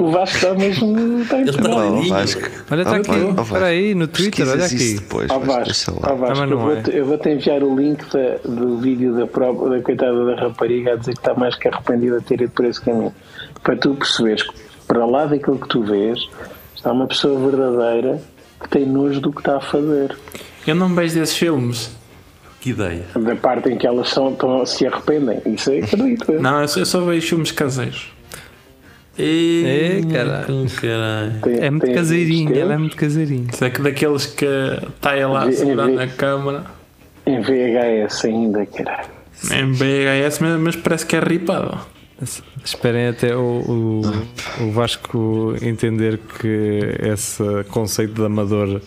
Speaker 6: O Vasco está mesmo. Está
Speaker 3: Ele.
Speaker 5: Oh,
Speaker 3: lindo.
Speaker 5: Vasco,
Speaker 2: Olha, está
Speaker 5: Oh,
Speaker 2: aqui.
Speaker 5: oh.
Speaker 2: Espera aí, no Twitter, olha aqui.
Speaker 5: depois. Mas
Speaker 6: Vasco, ó Vasco,
Speaker 2: Ah,
Speaker 6: eu
Speaker 2: é.
Speaker 6: vou-te eu vou-te enviar o link da- do vídeo da, prova, da coitada da rapariga a dizer que está mais que arrependida de ter ido por esse caminho. Para tu perceberes que para lá daquilo que tu vês está uma pessoa verdadeira que tem nojo do que está a fazer.
Speaker 7: Eu não vejo desses filmes.
Speaker 3: Que ideia.
Speaker 6: Da parte em que elas são, estão- se arrependem. Isso é acredito. eu.
Speaker 7: Não, eu só, eu só vejo filmes caseiros.
Speaker 2: Ei, caralho.
Speaker 3: caralho.
Speaker 6: Tem-
Speaker 2: É muito
Speaker 6: tem-
Speaker 2: caseirinho,
Speaker 6: tem-
Speaker 2: ela é muito caseirinho.
Speaker 7: Isso é que daqueles que está ele lá
Speaker 6: Vi-
Speaker 7: segurando
Speaker 6: vi-
Speaker 7: a câmara.
Speaker 6: Em VHS ainda, caralho.
Speaker 7: Em BHS, mas, mas parece que é ripado.
Speaker 2: Esperem até o, o, o Vasco entender que esse conceito de amador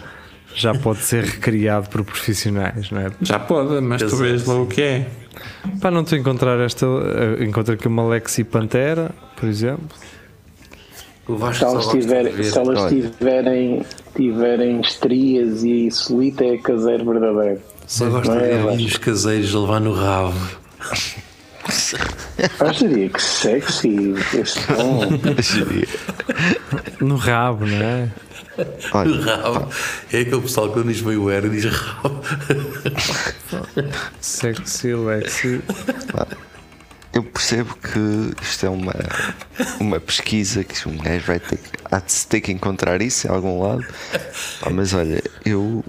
Speaker 2: já pode ser recriado por profissionais, não é?
Speaker 7: Já pode, mas tu
Speaker 3: Exato.
Speaker 7: vês logo o que é.
Speaker 2: Para não te encontrar esta, eh, encontro aqui uma Lexi Pantera, por exemplo.
Speaker 3: O Vasco
Speaker 6: Se elas, tiver,
Speaker 3: ver.
Speaker 6: se elas tiverem, tiverem estrias e solita é caseiro verdadeiro.
Speaker 3: Só gosta
Speaker 6: Não
Speaker 3: de
Speaker 6: é,
Speaker 3: ver
Speaker 6: Vasco?
Speaker 3: vídeos caseiros a levar no rabo.
Speaker 6: Diria que sexy esse tom.
Speaker 2: No rabo, não é?
Speaker 5: Olha,
Speaker 3: Rabo. É aquele pessoal que quando diz meio era diz rabo.
Speaker 2: Sexy Lexi.
Speaker 5: Eu percebo que isto é uma, uma pesquisa que um gajo vai ter que, há de se ter que encontrar isso em algum lado. Pá, mas olha, eu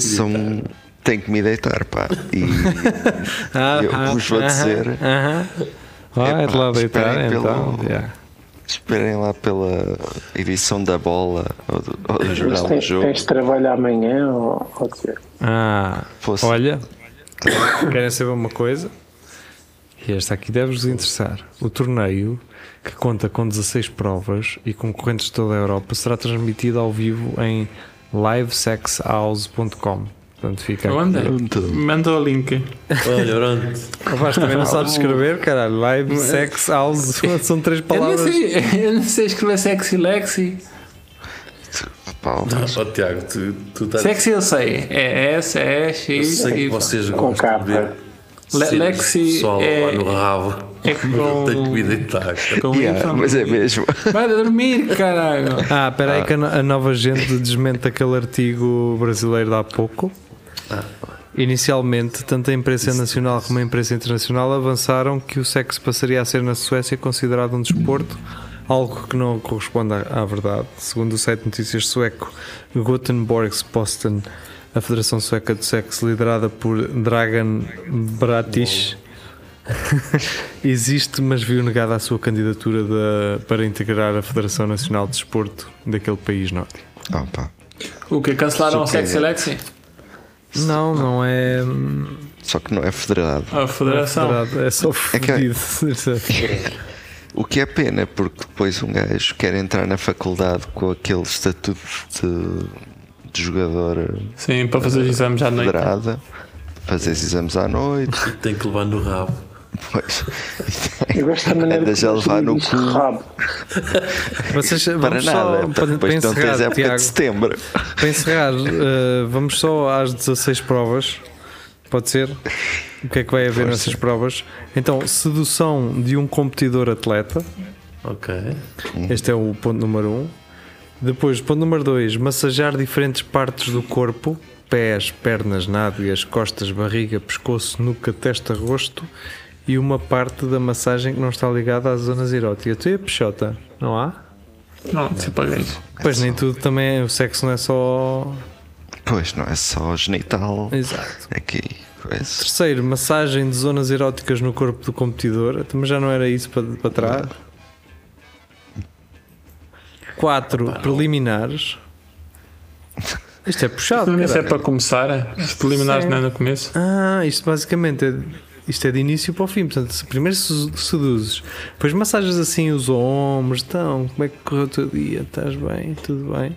Speaker 5: sou um- tenho que me deitar, pá. E
Speaker 2: Ah,
Speaker 5: Eu
Speaker 2: ah,
Speaker 5: vos vou
Speaker 2: aham,
Speaker 5: dizer.
Speaker 2: aham. Vai
Speaker 5: Epá,
Speaker 2: lá deitar
Speaker 5: esperem pelo-
Speaker 2: então. já.
Speaker 5: esperem lá pela edição da bola ou do, ou do jornal do
Speaker 6: tens,
Speaker 5: jogo.
Speaker 6: tens de trabalhar amanhã ou, ou quê?
Speaker 2: Ah,
Speaker 5: Fosse.
Speaker 2: olha, querem saber uma coisa? E esta aqui deve-vos interessar. O torneio, que conta com 16 provas e concorrentes de toda a Europa, será transmitido ao vivo em livesexhouse.com. Portanto, fica aqui.
Speaker 7: Manda, manda o link.
Speaker 3: Olha, pronto.
Speaker 2: Vasco também não sabes escrever, caralho. Live, sex, house, são três
Speaker 7: Eu não,
Speaker 2: palavras.
Speaker 7: sei, eu não sei escrever sexy Lexi.
Speaker 5: Ó
Speaker 3: oh, Tiago, tu, tu estás.
Speaker 7: Sexy eu sei. É S, E,
Speaker 3: Eu
Speaker 7: X,
Speaker 3: sei que vocês
Speaker 6: Com
Speaker 3: gostam de ver.
Speaker 7: Le- Lexi é-
Speaker 3: lá no rabo.
Speaker 7: é com-
Speaker 3: eu tenho que me deitar.
Speaker 7: Com
Speaker 5: yeah, mas é mesmo.
Speaker 7: Vai dormir, caralho.
Speaker 2: Ah, espera aí que a no- a nova gente desmente aquele artigo brasileiro de há pouco. Inicialmente, tanto a imprensa nacional como a imprensa internacional avançaram que o sexo passaria a ser na Suécia considerado um desporto, algo que não corresponde à, à verdade. Segundo o site de notícias sueco Göteborgs-Posten, a Federação Sueca de Sexo, liderada por Dragan Bratish, existe, mas viu negada a sua candidatura da- para integrar a Federação Nacional de Desporto daquele país norte.
Speaker 5: Oh, pá.
Speaker 7: O que? Cancelaram o Sexy Lexi?
Speaker 2: Não, não é.
Speaker 5: Só que não é federado.
Speaker 7: A Federação.
Speaker 2: federado, É só
Speaker 5: É que-
Speaker 2: fedido.
Speaker 5: O que é pena, porque depois um gajo quer entrar na faculdade com aquele estatuto de, de jogador
Speaker 7: Sim, para fazer os exames à noite.
Speaker 5: federada, fazer exames à noite.
Speaker 3: Tem que levar no rabo.
Speaker 5: Pois.
Speaker 6: Eu gosto da maneira
Speaker 5: Andas
Speaker 6: que
Speaker 5: a levar no cu.
Speaker 6: rabo.
Speaker 2: Vocês,
Speaker 5: Para
Speaker 2: vamos
Speaker 5: nada.
Speaker 2: só,
Speaker 5: para
Speaker 2: para,
Speaker 5: depois
Speaker 2: para
Speaker 5: não tens época
Speaker 2: Tiago,
Speaker 5: de setembro.
Speaker 2: para encerrar eh, vamos só às 16 provas. Pode ser? O que é que vai haver nessas provas? Então, sedução de um competidor atleta.
Speaker 3: Ok.
Speaker 2: Este é o ponto número 1. Um. Depois, ponto número 2, massagear diferentes partes do corpo: pés, pernas, nádegas, costas, barriga, pescoço, nuca, testa, rosto e uma parte da massagem que não está ligada às zonas eróticas. Tu a peixota, não há?
Speaker 7: Não, se paguei.
Speaker 2: Pois nem tudo também, é- o sexo não é só.
Speaker 5: Pois não é só genital.
Speaker 2: Exato.
Speaker 5: Aqui. Pois.
Speaker 2: Terceiro, massagem de zonas eróticas no corpo do competidor. Mas já não era isso para, para trás. Quatro, preliminares. Isto é puxado.
Speaker 7: Isso é para começar. Os preliminares
Speaker 2: Sim.
Speaker 7: não é no começo.
Speaker 2: Ah, isto basicamente é, isto é de início para o fim. Portanto, se primeiro se- seduzes, depois massagens assim os ombros, então, como é que correu o teu dia? Estás bem? Tudo bem?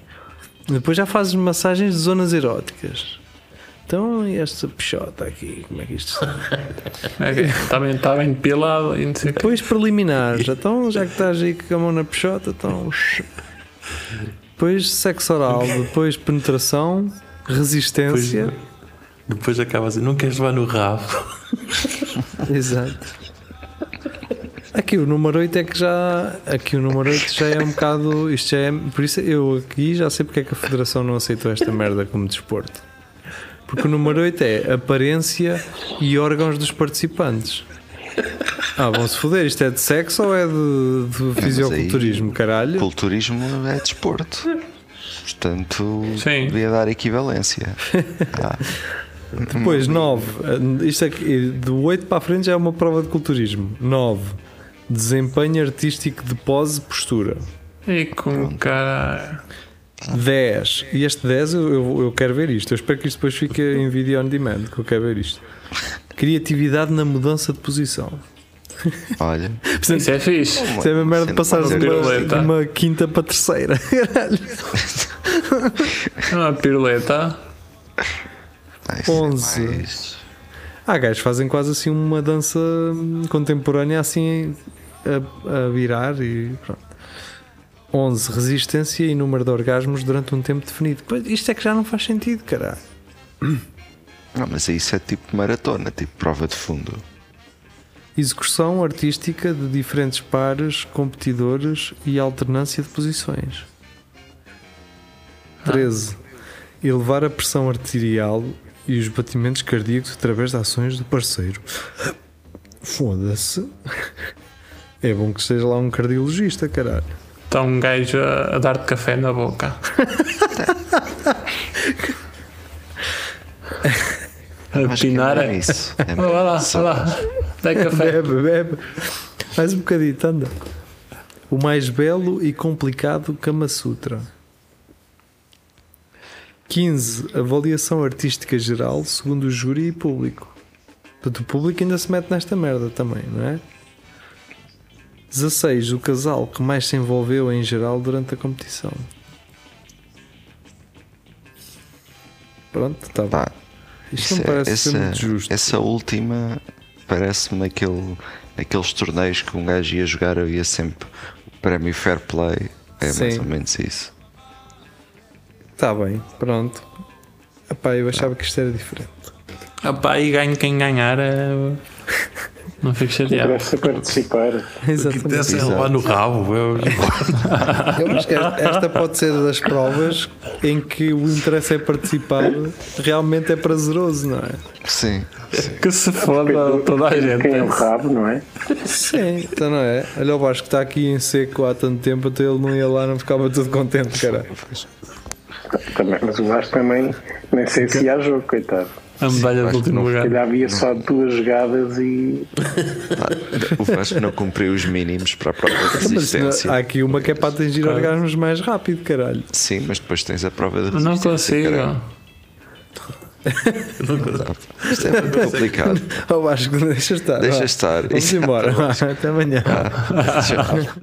Speaker 2: Depois já fazes massagens de zonas eróticas. Então, e esta peixota aqui, como é que isto está?
Speaker 7: Está bem, tá bem depilado e.
Speaker 2: Depois preliminares, então já que estás aí com a mão na peixota, então. Depois sexo oral, depois penetração, resistência.
Speaker 3: Depois acaba assim, não queres levar no rabo.
Speaker 2: Exato. Aqui o número 8 é que já. Aqui o número 8 já é um bocado. Isto já é. Por isso eu aqui já sei porque é que a Federação não aceitou esta merda como desporto. Porque o número 8 é aparência e órgãos dos participantes. Ah, vão-se foder, isto é de sexo ou é de, de fisiculturismo, caralho?
Speaker 5: Culturismo é desporto. Portanto,
Speaker 7: Sim.
Speaker 5: devia dar equivalência. Ah,
Speaker 2: Depois, 9. Isto aqui, do 8 para a frente já é uma prova de culturismo. 9. Desempenho artístico de pose e postura.
Speaker 7: E com cara.
Speaker 2: 10. E este 10 eu, eu, eu quero ver isto. Eu espero que isto depois fique em vídeo on demand, que eu quero ver isto. Criatividade na mudança de posição.
Speaker 5: olha,
Speaker 7: Isso é fixe.
Speaker 2: Isso é uma merda de passar de
Speaker 5: Uma
Speaker 2: de uma quinta para terceira. Caralho.
Speaker 7: Uma piruleta.
Speaker 5: ah, isso é
Speaker 2: 11.
Speaker 5: mais-
Speaker 2: Há gajos fazem quase assim uma dança contemporânea assim a, a virar e pronto. 11. Resistência e número de orgasmos durante um tempo definido. Pois, isto é que já não faz sentido, caralho.
Speaker 5: Não, mas isso é tipo maratona, tipo prova de fundo.
Speaker 2: Execução artística de diferentes pares, competidores e alternância de posições. 13. Elevar a pressão arterial e os batimentos cardíacos através de ações do parceiro. Foda-se. É bom que esteja lá um cardiologista, caralho.
Speaker 7: Está um gajo a, a dar-te café na boca. a
Speaker 5: Acho que é
Speaker 7: pinar.
Speaker 5: mesmo isso. É
Speaker 7: Vai lá, vai lá. Dá café.
Speaker 2: Bebe, bebe. Mais um bocadinho, anda. O mais belo e complicado Kama Sutra. 15. Avaliação artística geral segundo o júri e público. Portanto, o público ainda se mete nesta merda também, não é? 16. O casal que mais se envolveu em geral durante a competição. Pronto, está bem.
Speaker 5: Pá,
Speaker 2: Isto
Speaker 5: isso
Speaker 2: não
Speaker 5: é-
Speaker 2: parece
Speaker 5: essa,
Speaker 2: ser muito justo.
Speaker 5: essa última parece-me aquele, aqueles torneios que um gajo ia jogar, havia sempre o prémio Fair Play. É mais
Speaker 2: Sim.
Speaker 5: ou menos isso.
Speaker 2: Está bem, pronto. Epá, eu achava que isto era diferente.
Speaker 7: Ah pá, e ganho quem ganhar. é- Não fico chateado.
Speaker 6: Interessa participar.
Speaker 3: Que
Speaker 2: Exatamente.
Speaker 3: desse
Speaker 5: Exato.
Speaker 3: levar no rabo. Eu,
Speaker 2: Eu acho que esta, pode ser das provas em que o interesse é participar, realmente é prazeroso, não é?
Speaker 5: Sim, sim.
Speaker 7: Que se foda toda a gente.
Speaker 6: Quem é o rabo, não é?
Speaker 2: Sim, então não é? Olha o Vasco que está aqui em seco há tanto tempo, até ele não ia lá, não ficava todo contente, cara.
Speaker 6: Também, mas o Vasco também, nem sei se há jogo, coitado.
Speaker 7: A medalha do último lugar.
Speaker 6: Ainda havia só duas jogadas e
Speaker 5: O Vasco não cumpriu os mínimos para a prova de
Speaker 2: Mas
Speaker 5: resistência.
Speaker 2: há aqui uma que é para atingir
Speaker 7: Claro.
Speaker 2: orgasmos mais rápido, caralho.
Speaker 5: Sim, mas depois tens a prova de
Speaker 7: Eu Não
Speaker 5: resistência.
Speaker 7: consigo.
Speaker 5: caralho. Isto é muito complicado.
Speaker 2: Ó Vasco, deixa estar.
Speaker 5: Deixa
Speaker 2: vá.
Speaker 5: estar.
Speaker 2: Vamos
Speaker 5: Exato.
Speaker 2: embora. vá. Até amanhã.
Speaker 5: Tchau.